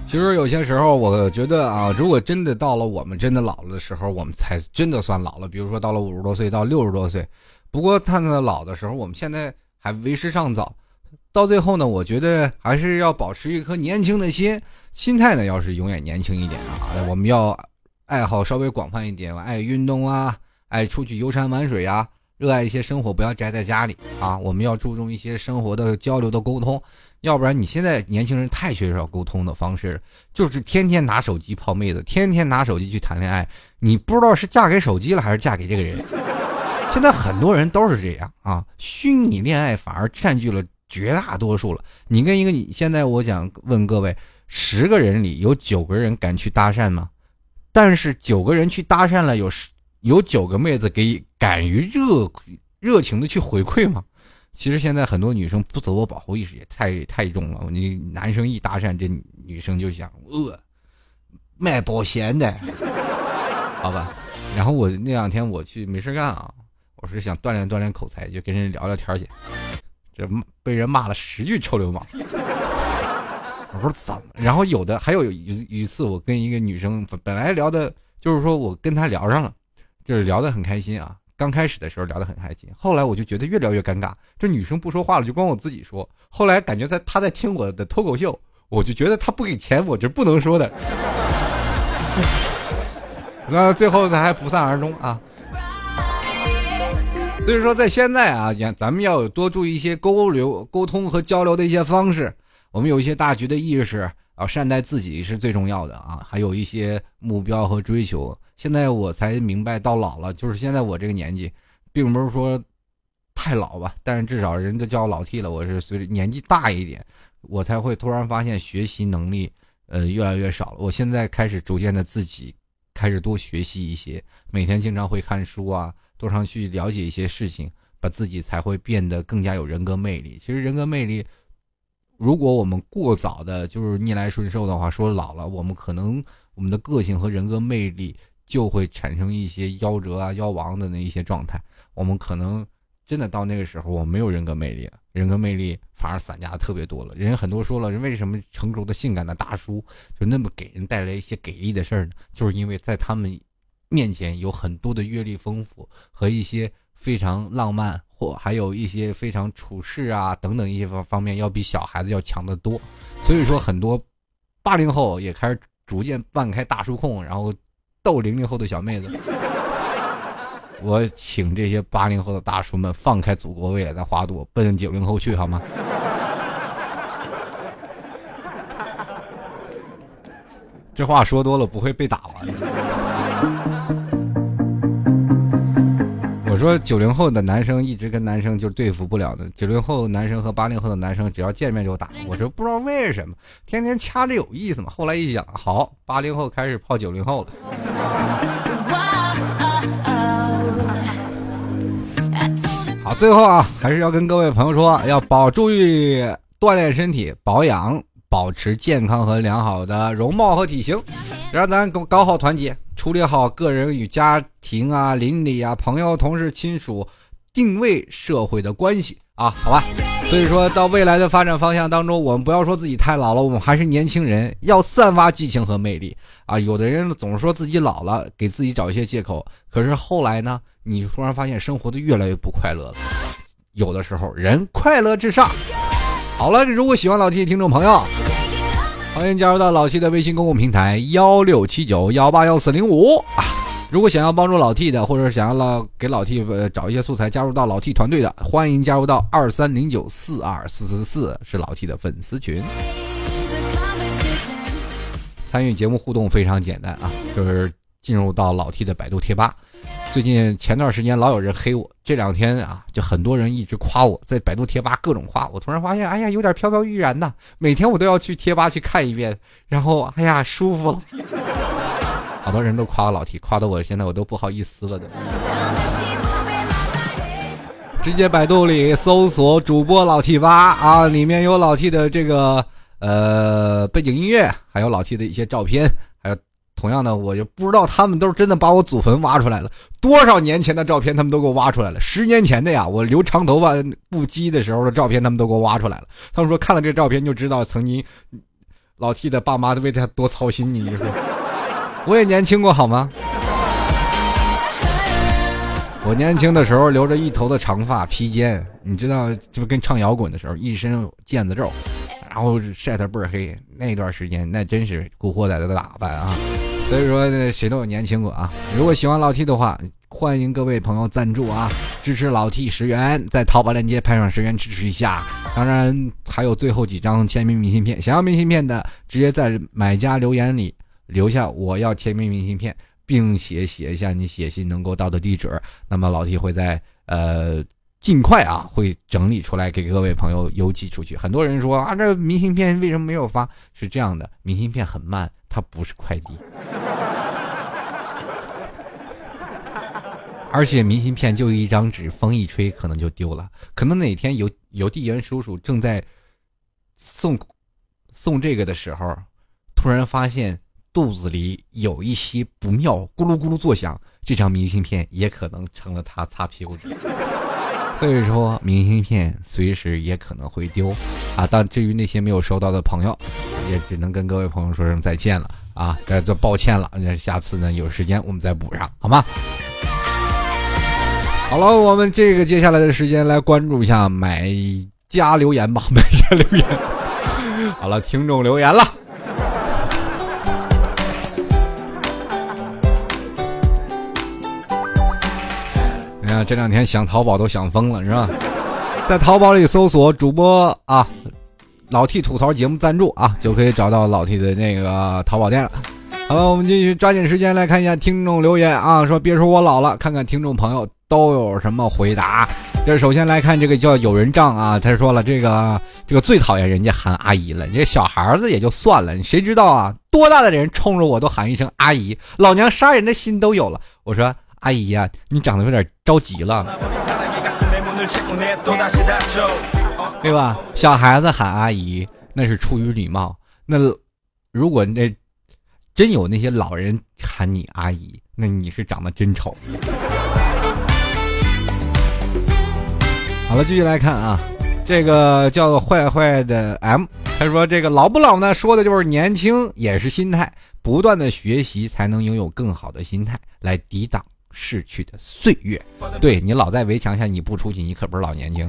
其实有些时候，我觉得啊，如果真的到了我们真的老了的时候，我们才真的算老了。比如说到了五十多岁到六十多岁，不过看到老的时候，我们现在还为时尚早。到最后呢，我觉得还是要保持一颗年轻的心，心态呢要是永远年轻一点啊。我们要爱好稍微广泛一点，爱运动啊，爱出去游山玩水啊。热爱一些生活，不要宅在家里啊！我们要注重一些生活的交流的沟通，要不然你现在年轻人太缺少沟通的方式，就是天天拿手机泡妹子，天天拿手机去谈恋爱，你不知道是嫁给手机了还是嫁给这个人。现在很多人都是这样啊，虚拟恋爱反而占据了绝大多数了。你跟一个你现在，我想问各位，十个人里有九个人敢去搭讪吗？但是九个人去搭讪了，有十。有九个妹子给敢于热热情的去回馈吗？其实现在很多女生不自我保护意识也太太重了。你男生一搭讪，这女生就想呃卖保险的，好吧？然后我那两天我去没事干啊，我是想锻炼锻炼口才，就跟人聊聊天去。这被人骂了十句臭流氓。我说怎么？然后有的还有一一次，我跟一个女生本来聊的，就是说我跟她聊上了。就是聊得很开心啊，刚开始的时候聊得很开心，后来我就觉得越聊越尴尬，这女生不说话了，就光我自己说。后来感觉在她在听我的脱口秀，我就觉得她不给钱，我这不能说的。那最后她还不散而终啊。所以说，在现在啊，咱们要多注意一些沟流、沟通和交流的一些方式。我们有一些大局的意识，啊，善待自己是最重要的啊。还有一些目标和追求。现在我才明白，到老了，就是现在我这个年纪，并不是说太老吧，但是至少人都叫我老 T 了。我是随着年纪大一点，我才会突然发现学习能力呃越来越少了。我现在开始逐渐的自己开始多学习一些，每天经常会看书啊。多上去了解一些事情，把自己才会变得更加有人格魅力。其实人格魅力，如果我们过早的就是逆来顺受的话，说老了，我们可能我们的个性和人格魅力就会产生一些夭折啊、夭亡的那一些状态。我们可能真的到那个时候，我们没有人格魅力了，人格魅力反而散架的特别多了。人很多说了，人为什么成熟的性感的大叔就那么给人带来一些给力的事儿呢？就是因为在他们。面前有很多的阅历丰富和一些非常浪漫，或还有一些非常处事啊等等一些方方面，要比小孩子要强得多。所以说，很多八零后也开始逐渐半开大叔控，然后逗零零后的小妹子。我请这些八零后的大叔们放开祖国未来的花朵，奔九零后去好吗？这话说多了不会被打吗？我说九零后的男生一直跟男生就是对付不了的，九零后男生和八零后的男生只要见面就打。我说不知道为什么，天天掐着有意思吗。后来一想，好，八零后开始泡九零后了。好，最后啊，还是要跟各位朋友说，要保注意锻炼身体，保养，保持健康和良好的容貌和体型，让咱搞搞好团结。处理好个人与家庭啊、邻里啊、朋友、同事、亲属、定位社会的关系啊，好吧。所以说到未来的发展方向当中，我们不要说自己太老了，我们还是年轻人，要散发激情和魅力啊。有的人总是说自己老了，给自己找一些借口，可是后来呢，你突然发现生活的越来越不快乐了。有的时候，人快乐至上。好了，如果喜欢老 T 的听众朋友。欢迎加入到老 T 的微信公共平台幺六七九幺八幺四零五啊！如果想要帮助老 T 的，或者想要老给老 T 呃找一些素材，加入到老 T 团队的，欢迎加入到二三零九四二四四四，是老 T 的粉丝群。参与节目互动非常简单啊，就是进入到老 T 的百度贴吧。最近前段时间老有人黑我，这两天啊，就很多人一直夸我，在百度贴吧各种夸我。突然发现，哎呀，有点飘飘欲然呐。每天我都要去贴吧去看一遍，然后哎呀，舒服了。好多人都夸老 T，夸的我现在我都不好意思了都。直接百度里搜索主播老 T 吧啊，里面有老 T 的这个呃背景音乐，还有老 T 的一些照片。同样的，我就不知道他们都是真的把我祖坟挖出来了，多少年前的照片他们都给我挖出来了。十年前的呀，我留长头发不羁的时候的照片他们都给我挖出来了。他们说看了这照片就知道曾经老 T 的爸妈为他多操心。你说，我也年轻过好吗？我年轻的时候留着一头的长发披肩，你知道，就跟唱摇滚的时候一身腱子肉，然后晒得倍儿黑。那段时间那真是古惑仔的打扮啊。所以说，谁都有年轻过啊！如果喜欢老 T 的话，欢迎各位朋友赞助啊，支持老 T 十元，在淘宝链接拍上十元支持一下。当然，还有最后几张签名明信片，想要明信片的，直接在买家留言里留下我要签名明信片，并且写一下你写信能够到的地址。那么老 T 会在呃尽快啊，会整理出来给各位朋友邮寄出去。很多人说啊，这明信片为什么没有发？是这样的，明信片很慢。它不是快递，而且明信片就一张纸，风一吹可能就丢了。可能哪天邮邮递员叔叔正在送送这个的时候，突然发现肚子里有一些不妙，咕噜咕噜作响，这张明信片也可能成了他擦屁股纸。所以说，明信片随时也可能会丢，啊！但至于那些没有收到的朋友，也只能跟各位朋友说声再见了啊！再做抱歉了，那下次呢有时间我们再补上，好吗？好了，我们这个接下来的时间来关注一下买家留言吧，买家留言。好了，听众留言了。啊，这两天想淘宝都想疯了，是吧？在淘宝里搜索主播啊，老 T 吐槽节目赞助啊，就可以找到老 T 的那个淘宝店了。好了，我们继续抓紧时间来看一下听众留言啊，说别说我老了，看看听众朋友都有什么回答。这首先来看这个叫有人仗啊，他说了这个这个最讨厌人家喊阿姨了，这小孩子也就算了，谁知道啊，多大的人冲着我都喊一声阿姨，老娘杀人的心都有了。我说阿姨呀，你长得有点着急了，对吧？小孩子喊阿姨那是出于礼貌，那如果那真有那些老人喊你阿姨，那你是长得真丑。好了，继续来看啊，这个叫坏坏的 M，他说这个老不老呢，说的就是年轻也是心态，不断的学习才能拥有更好的心态来抵挡逝去的岁月。对你老在围墙下你不出去，你可不是老年轻。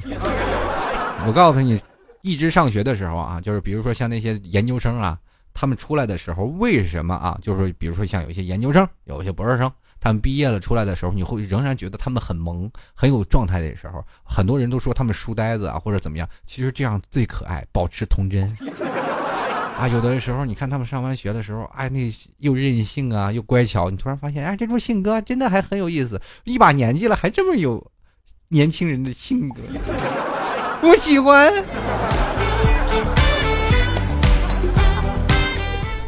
我告诉你，一直上学的时候啊，就是比如说像那些研究生啊，他们出来的时候为什么啊？就是比如说像有一些研究生，有一些博士生。他们毕业了出来的时候，你会仍然觉得他们很萌，很有状态的时候，很多人都说他们书呆子啊，或者怎么样。其实这样最可爱，保持童真啊。有的时候你看他们上完学的时候，哎，那又任性啊，又乖巧。你突然发现，哎，这种性格真的还很有意思。一把年纪了，还这么有年轻人的性格，我喜欢。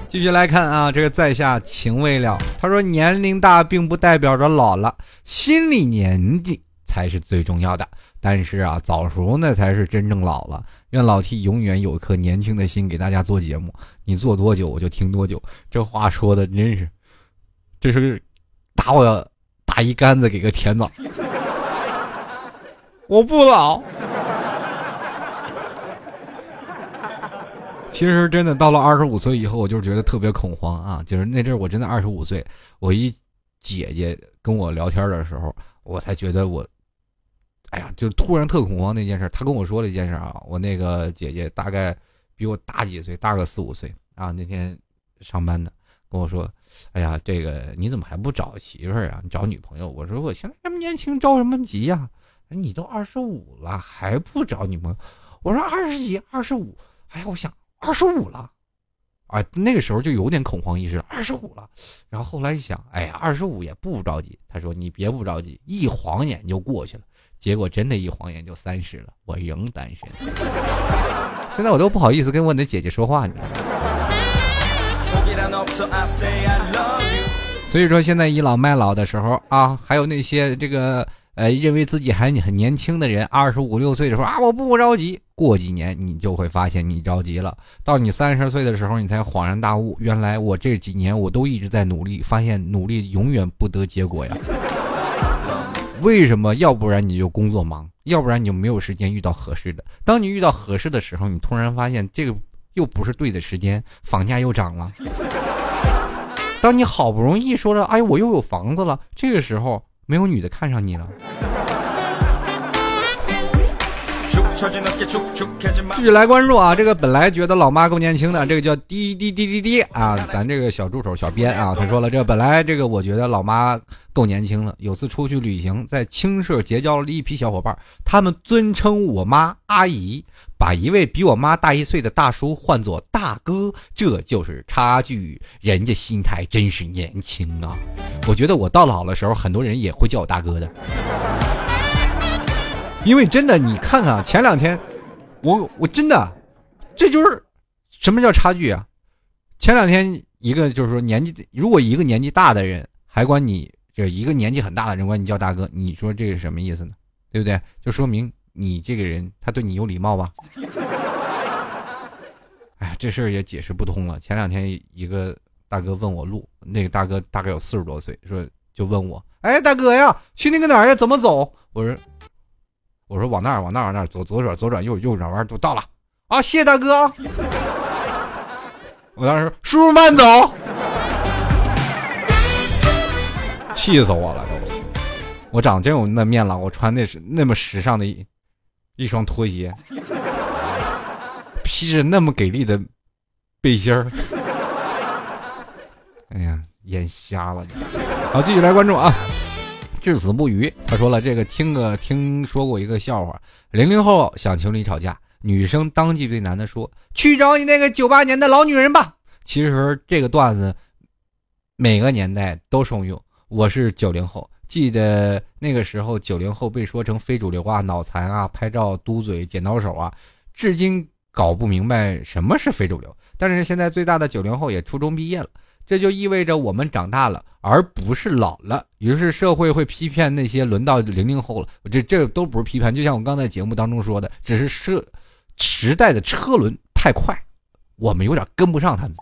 继续来看啊，这个在下情未了。他说：“年龄大并不代表着老了，心理年纪才是最重要的。但是啊，早熟那才是真正老了。愿老 T 永远有颗年轻的心，给大家做节目。你做多久，我就听多久。”这话说的真是，这是打我打一竿子给个甜枣。我不老。其实真的到了二十五岁以后，我就觉得特别恐慌啊！就是那阵我真的二十五岁，我一姐姐跟我聊天的时候，我才觉得我，哎呀，就突然特恐慌那件事。他跟我说了一件事啊，我那个姐姐大概比我大几岁，大个四五岁啊。那天上班的跟我说：“哎呀，这个你怎么还不找媳妇儿啊？你找女朋友？”我说：“我现在这么年轻，着什么急呀？你都二十五了还不找女朋友？”我说：“二十几，二十五。”哎呀，我想。二十五了，啊，那个时候就有点恐慌意识。二十五了，然后后来一想，哎呀，二十五也不着急。他说：“你别不着急，一晃眼就过去了。”结果真的一晃眼就三十了，我仍单身。现在我都不好意思跟我的姐姐说话，你知道吗？所以说，现在倚老卖老的时候啊，还有那些这个。呃，认为自己还很年轻的人，二十五六岁的时候啊，我不着急。过几年你就会发现你着急了。到你三十岁的时候，你才恍然大悟，原来我这几年我都一直在努力，发现努力永远不得结果呀。为什么？要不然你就工作忙，要不然你就没有时间遇到合适的。当你遇到合适的时候，你突然发现这个又不是对的时间，房价又涨了。当你好不容易说了，哎，我又有房子了，这个时候。没有女的看上你了。继续来关注啊！这个本来觉得老妈够年轻的，这个叫滴滴滴滴滴啊！咱这个小助手小编啊，他说了，这本来这个我觉得老妈够年轻了。有次出去旅行，在青社结交了一批小伙伴，他们尊称我妈阿姨，把一位比我妈大一岁的大叔唤作大哥，这就是差距。人家心态真是年轻啊！我觉得我到老的时候，很多人也会叫我大哥的。因为真的，你看看前两天，我我真的，这就是什么叫差距啊？前两天一个就是说年纪，如果一个年纪大的人还管你，就一个年纪很大的人管你叫大哥，你说这是什么意思呢？对不对？就说明你这个人他对你有礼貌吧？哎呀，这事儿也解释不通了。前两天一个大哥问我路，那个大哥大概有四十多岁，说就问我，哎，大哥呀，去那个哪儿呀？怎么走？我说。我说往那儿，往那儿，往那儿左，左转，左转，右右转弯，就到了。啊，谢谢大哥。我当时叔叔慢走，气死我了都！我长真有那面了，我穿那是那么时尚的一一双拖鞋，披着那么给力的背心儿。哎呀，眼瞎了！好，继续来关注啊。至死不渝。他说了，这个听个听说过一个笑话：零零后想情侣吵架，女生当即对男的说：“去找你那个九八年的老女人吧。”其实这个段子每个年代都受用。我是九零后，记得那个时候九零后被说成非主流啊、脑残啊、拍照嘟嘴、剪刀手啊，至今搞不明白什么是非主流。但是现在最大的九零后也初中毕业了。这就意味着我们长大了，而不是老了。于是社会会批判那些轮到零零后了。这这都不是批判，就像我刚才节目当中说的，只是社时代的车轮太快，我们有点跟不上他们。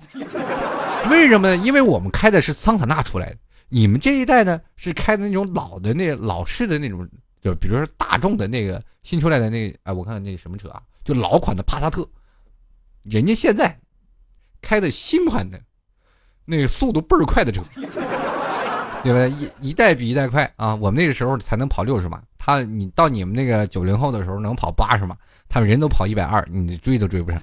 为什么呢？因为我们开的是桑塔纳出来的，你们这一代呢是开的那种老的那老式的那种，就比如说大众的那个新出来的那哎，我看那什么车啊，就老款的帕萨特，人家现在开的新款的。那个速度倍儿快的车，对吧？一一代比一代快啊！我们那个时候才能跑六十码，他你到你们那个九零后的时候能跑八十码，他们人都跑一百二，你追都追不上。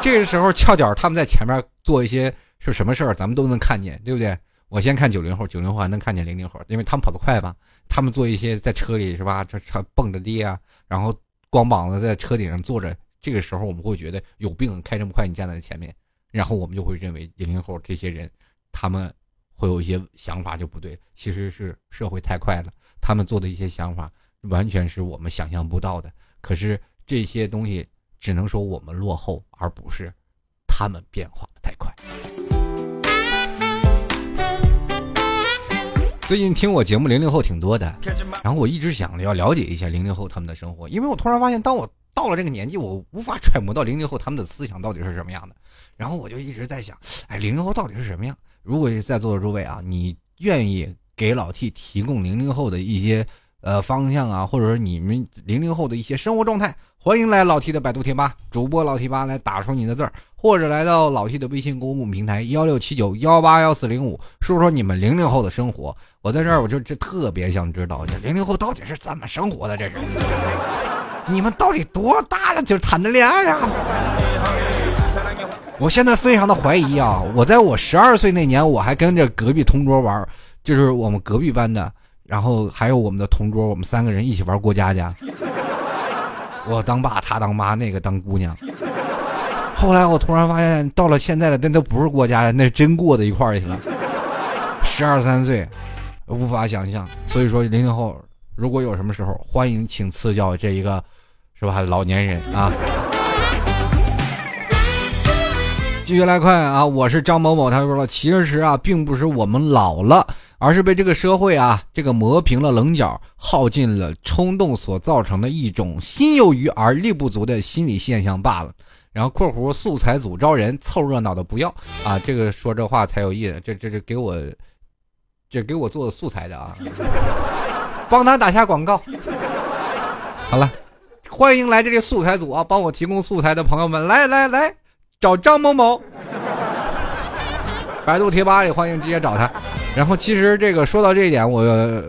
这个时候翘脚，他们在前面做一些是什么事儿，咱们都能看见，对不对？我先看九零后，九零后还能看见零零后，因为他们跑得快吧？他们做一些在车里是吧？这车蹦着地啊，然后光膀子在车顶上坐着，这个时候我们会觉得有病，开这么快，你站在前面。然后我们就会认为零零后这些人，他们会有一些想法就不对，其实是社会太快了，他们做的一些想法完全是我们想象不到的。可是这些东西只能说我们落后，而不是他们变化的太快。最近听我节目零零后挺多的，然后我一直想着要了解一下零零后他们的生活，因为我突然发现，当我到了这个年纪，我无法揣摩到零零后他们的思想到底是什么样的。然后我就一直在想，哎，零零后到底是什么样？如果在座的诸位啊，你愿意给老 T 提供零零后的一些呃方向啊，或者说你们零零后的一些生活状态，欢迎来老 T 的百度贴吧，主播老 T 吧来打出你的字儿，或者来到老 T 的微信公共平台幺六七九幺八幺四零五，说说你们零零后的生活。我在这儿，我就这特别想知道，这零零后到底是怎么生活的？这是你们到底多大了就谈的恋爱呀？我现在非常的怀疑啊！我在我十二岁那年，我还跟着隔壁同桌玩，就是我们隔壁班的，然后还有我们的同桌，我们三个人一起玩过家家。我当爸，他当妈，那个当姑娘。后来我突然发现，到了现在的那都不是过家家，那是真过到一块儿去了。十二三岁，无法想象。所以说，零零后如果有什么时候，欢迎请赐教这一个，是吧？老年人啊。继续来看啊，我是张某某，他说了，其实啊，并不是我们老了，而是被这个社会啊，这个磨平了棱角，耗尽了冲动所造成的一种心有余而力不足的心理现象罢了。然后（括弧）素材组招人，凑热闹的不要啊，这个说这话才有意思，这这这给我，这给我做素材的啊，帮他打下广告。好了，欢迎来这个素材组啊，帮我提供素材的朋友们，来来来。找张某某，百度贴吧里欢迎直接找他。然后其实这个说到这一点，我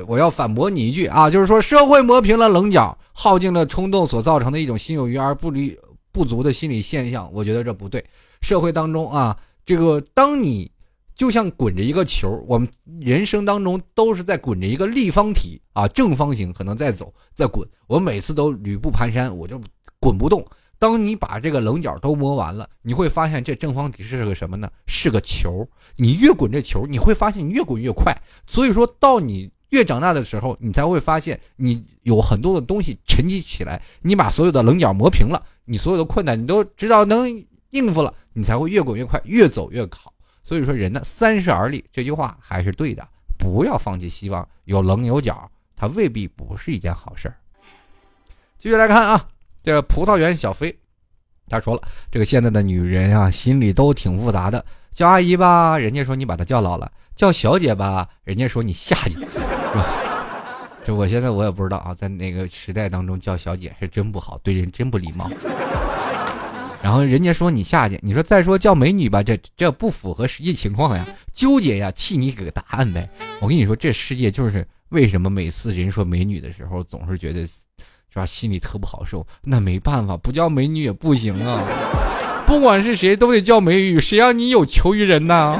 我要反驳你一句啊，就是说社会磨平了棱角，耗尽了冲动所造成的一种心有余而不力不足的心理现象，我觉得这不对。社会当中啊，这个当你就像滚着一个球，我们人生当中都是在滚着一个立方体啊，正方形可能在走在滚，我每次都履步蹒跚，我就滚不动。当你把这个棱角都磨完了，你会发现这正方体是个什么呢？是个球。你越滚这球，你会发现你越滚越快。所以说到你越长大的时候，你才会发现你有很多的东西沉积起来。你把所有的棱角磨平了，你所有的困难你都知道能应付了，你才会越滚越快，越走越好。所以说人呢，三十而立这句话还是对的，不要放弃希望。有棱有角，它未必不是一件好事儿。继续来看啊。这葡萄园小飞，他说了，这个现在的女人啊，心里都挺复杂的。叫阿姨吧，人家说你把她叫老了；叫小姐吧，人家说你下去，是吧？这我现在我也不知道啊，在那个时代当中叫小姐是真不好，对人真不礼貌。然后人家说你下去，你说再说叫美女吧，这这不符合实际情况呀，纠结呀，替你给个答案呗。我跟你说，这世界就是为什么每次人说美女的时候，总是觉得。是吧？心里特不好受，那没办法，不叫美女也不行啊。不管是谁，都得叫美女，谁让你有求于人呢？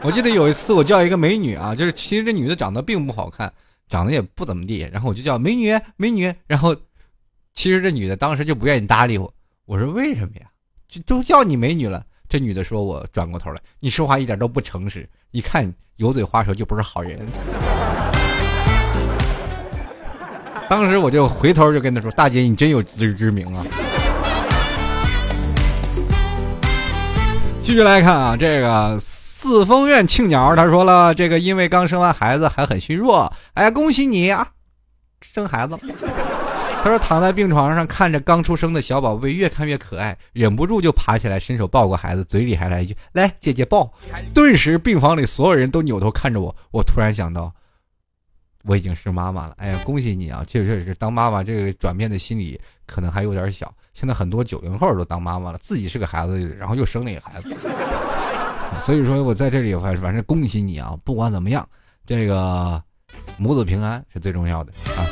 我记得有一次我叫一个美女啊，就是其实这女的长得并不好看，长得也不怎么地，然后我就叫美女美女，然后其实这女的当时就不愿意搭理我，我说为什么呀？就都叫你美女了。这女的说我转过头来，你说话一点都不诚实，一看油嘴滑舌就不是好人。当时我就回头就跟她说：“大姐，你真有自知之明啊。”继续来看啊，这个四丰院庆鸟他说了，这个因为刚生完孩子还很虚弱，哎，恭喜你啊，生孩子了。他说躺在病床上看着刚出生的小宝贝越看越可爱，忍不住就爬起来伸手抱过孩子，嘴里还来一句：“来，姐姐抱。”顿时病房里所有人都扭头看着我，我突然想到，我已经是妈妈了。哎呀，恭喜你啊！确实是当妈妈这个转变的心理可能还有点小。现在很多九零后都当妈妈了，自己是个孩子，然后又生了一个孩子，所以说我在这里反反正恭喜你啊！不管怎么样，这个母子平安是最重要的啊！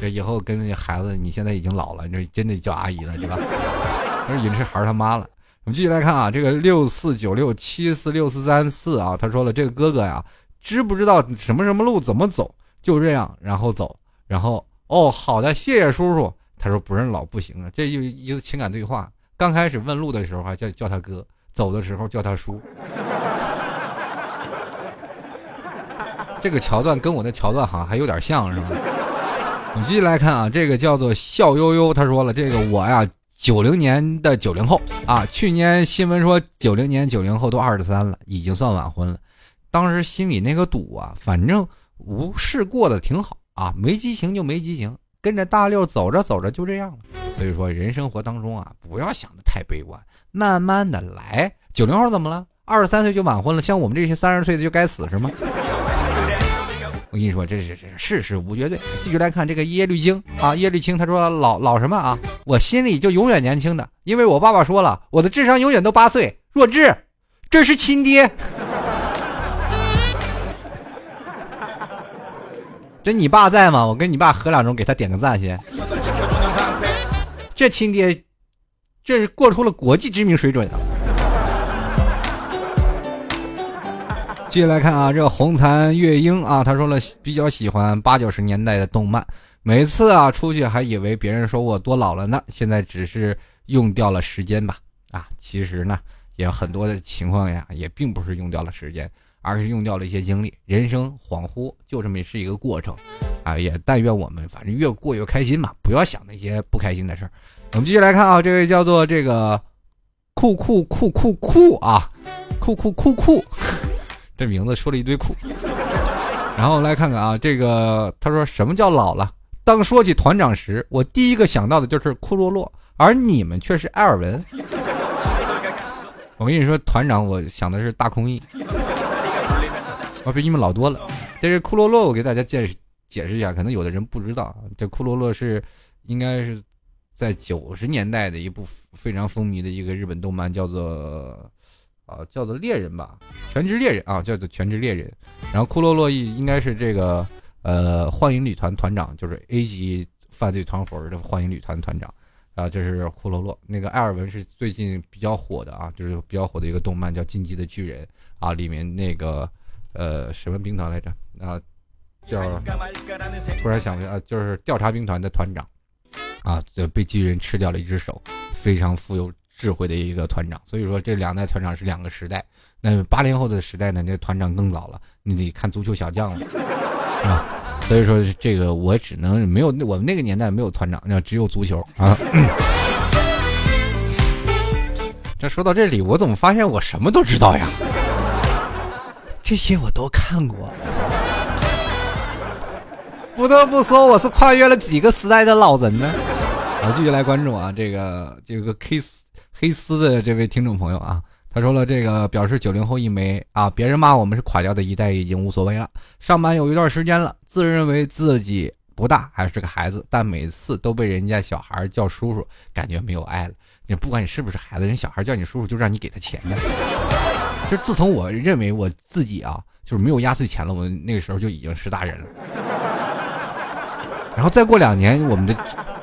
这以后跟那孩子，你现在已经老了，这真的叫阿姨了，对吧？这已经是孩儿他妈了。我们继续来看啊，这个六四九六七四六四三四啊，他说了，这个哥哥呀，知不知道什么什么路怎么走？就这样，然后走，然后哦，好的，谢谢叔叔。他说不认老不行啊，这就一个情感对话。刚开始问路的时候还叫叫他哥，走的时候叫他叔。这个桥段跟我的桥段好像还有点像，是吧？我们继续来看啊，这个叫做笑悠悠，他说了，这个我呀，九零年的九零后啊，去年新闻说九零年九零后都二十三了，已经算晚婚了。当时心里那个堵啊，反正无事过得挺好啊，没激情就没激情。跟着大六走着走着就这样了，所以说人生活当中啊，不要想的太悲观，慢慢的来。九零后怎么了？二十三岁就晚婚了，像我们这些三十岁的就该死是吗？我跟你说，这是这世事无绝对。继续来看这个耶律清啊，耶律清他说老老什么啊？我心里就永远年轻的，因为我爸爸说了，我的智商永远都八岁。弱智，这是亲爹。这你爸在吗？我跟你爸喝两盅，给他点个赞先。这亲爹，这是过出了国际知名水准啊！继续来看啊，这个红蚕月英啊，他说了比较喜欢八九十年代的动漫，每次啊出去还以为别人说我多老了呢，现在只是用掉了时间吧？啊，其实呢，也很多的情况呀，也并不是用掉了时间。而是用掉了一些精力，人生恍惚就这么是一个过程，啊，也但愿我们反正越过越开心嘛，不要想那些不开心的事儿。我们继续来看啊，这位叫做这个酷酷酷酷酷啊，酷酷酷酷，这名字说了一堆酷。然后来看看啊，这个他说什么叫老了？当说起团长时，我第一个想到的就是库洛洛，而你们却是埃尔文。我跟你说，团长，我想的是大空翼。我比你们老多了。这是库洛洛，我给大家解释解释一下，可能有的人不知道，这库洛洛是应该是在九十年代的一部非常风靡的一个日本动漫，叫做啊叫做猎人吧，全职猎人啊，叫做全职猎人。然后库洛洛应应该是这个呃幻影旅团团长，就是 A 级犯罪团伙的幻影旅团团长啊，这是库洛洛。那个艾尔文是最近比较火的啊，就是比较火的一个动漫叫《进击的巨人》啊，里面那个。呃，什么兵团来着？啊，叫突然想不起来，就是调查兵团的团长，啊，就被巨人吃掉了一只手，非常富有智慧的一个团长。所以说，这两代团长是两个时代。那八零后的时代呢，这团长更早了，你得看足球小将了，啊。所以说，这个我只能没有我们那个年代没有团长，那只有足球啊。这说到这里，我怎么发现我什么都知道呀？这些我都看过，不得不说我是跨越了几个时代的老人呢。好，继续来关注啊，这个这个 Kiss 黑丝的这位听众朋友啊，他说了这个表示九零后一枚啊，别人骂我们是垮掉的一代已经无所谓了。上班有一段时间了，自认为自己不大还是个孩子，但每次都被人家小孩叫叔叔，感觉没有爱了。你不管你是不是孩子，人小孩叫你叔叔就让你给他钱的。就自从我认为我自己啊，就是没有压岁钱了，我那个时候就已经是大人了。然后再过两年，我们的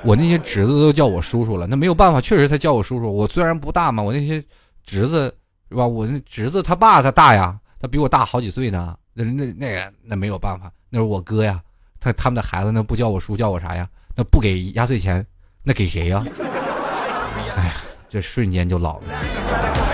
我那些侄子都叫我叔叔了，那没有办法，确实他叫我叔叔。我虽然不大嘛，我那些侄子是吧？我那侄子他爸他大呀，他比我大好几岁呢。那那那那没有办法，那是我哥呀。他他们的孩子那不叫我叔，叫我啥呀？那不给压岁钱，那给谁呀？哎呀，这瞬间就老了。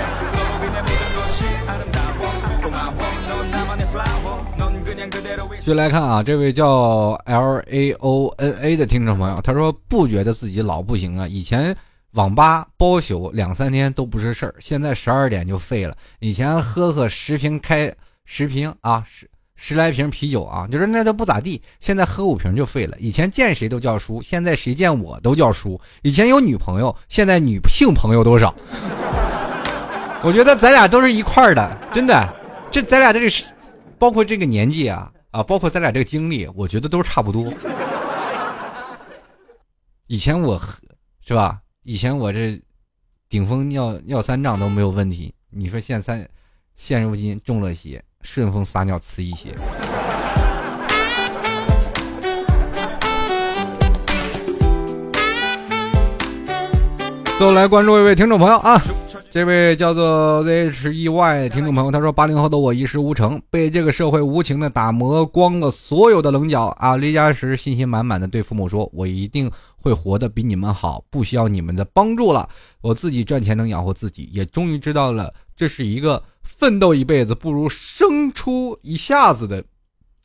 继续来看啊，这位叫 L A O N A 的听众朋友，他说不觉得自己老不行啊。以前网吧包宿两三天都不是事儿，现在十二点就废了。以前喝喝十瓶开十瓶啊十十来瓶啤酒啊，就是那都不咋地。现在喝五瓶就废了。以前见谁都叫叔，现在谁见我都叫叔。以前有女朋友，现在女性朋友都少。我觉得咱俩都是一块儿的，真的。这咱俩这是，包括这个年纪啊。啊，包括咱俩这个经历，我觉得都差不多。以前我，是吧？以前我这顶峰尿尿三丈都没有问题。你说现三，现如今中了邪，顺风撒尿呲一血。都来关注一位听众朋友啊。这位叫做 ZHEY 听众朋友，他说：“八零后的我一事无成，被这个社会无情的打磨光了所有的棱角啊！离家时信心满满的对父母说：我一定会活得比你们好，不需要你们的帮助了，我自己赚钱能养活自己。也终于知道了，这是一个奋斗一辈子不如生出一下子的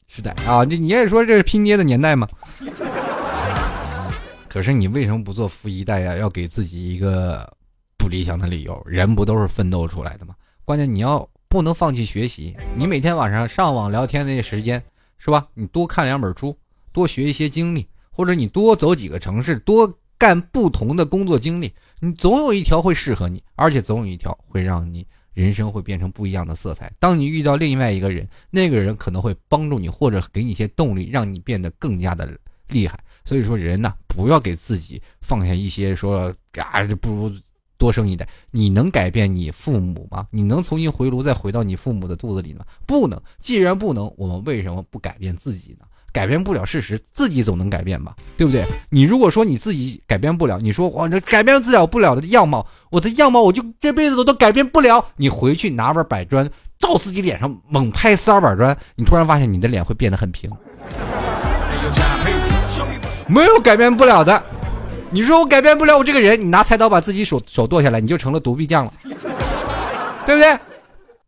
时代啊！你你也说这是拼爹的年代吗？可是你为什么不做富一代呀？要给自己一个。”不理想的理由，人不都是奋斗出来的吗？关键你要不能放弃学习，你每天晚上上网聊天那时间，是吧？你多看两本书，多学一些经历，或者你多走几个城市，多干不同的工作经历，你总有一条会适合你，而且总有一条会让你人生会变成不一样的色彩。当你遇到另外一个人，那个人可能会帮助你，或者给你一些动力，让你变得更加的厉害。所以说，人呢，不要给自己放下一些说啊，不如。多生一代，你能改变你父母吗？你能重新回炉，再回到你父母的肚子里吗？不能。既然不能，我们为什么不改变自己呢？改变不了事实，自己总能改变吧？对不对？你如果说你自己改变不了，你说我这改变自了不了的样貌，我的样貌我就这辈子都都改变不了。你回去拿把板砖照自己脸上猛拍三板砖，你突然发现你的脸会变得很平。没有改变不了的。你说我改变不了我这个人，你拿菜刀把自己手手剁下来，你就成了独臂将了，对不对？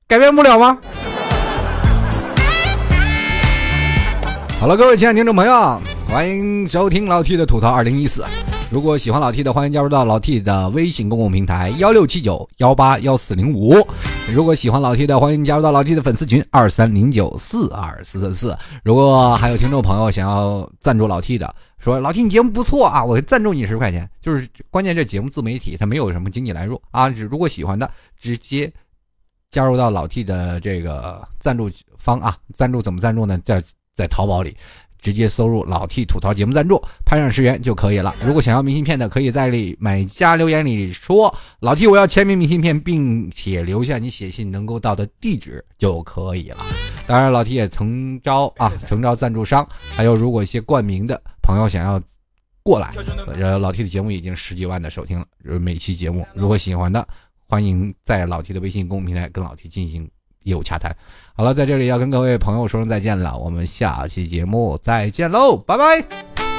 改变不了吗？好了，各位亲爱的听众朋友，欢迎收听老 T 的吐槽二零一四。如果喜欢老 T 的，欢迎加入到老 T 的微信公共平台幺六七九幺八幺四零五。如果喜欢老 T 的，欢迎加入到老 T 的粉丝群二三零九四二四四四。如果还有听众朋友想要赞助老 T 的。说老 T，你节目不错啊，我赞助你十块钱。就是关键，这节目自媒体它没有什么经济来入啊。如果喜欢的，直接加入到老 T 的这个赞助方啊。赞助怎么赞助呢？在在淘宝里直接搜入“老 T 吐槽节目赞助”，拍上十元就可以了。如果想要明信片的，可以在里买家留言里说“老 T 我要签名明信片”，并且留下你写信能够到的地址就可以了。当然，老 T 也诚招啊，诚招赞助商，还有如果一些冠名的。朋友想要过来，呃，老 T 的节目已经十几万的收听了。每期节目，如果喜欢的，欢迎在老 T 的微信公众平台跟老 T 进行业务洽谈。好了，在这里要跟各位朋友说声再见了，我们下期节目再见喽，拜拜。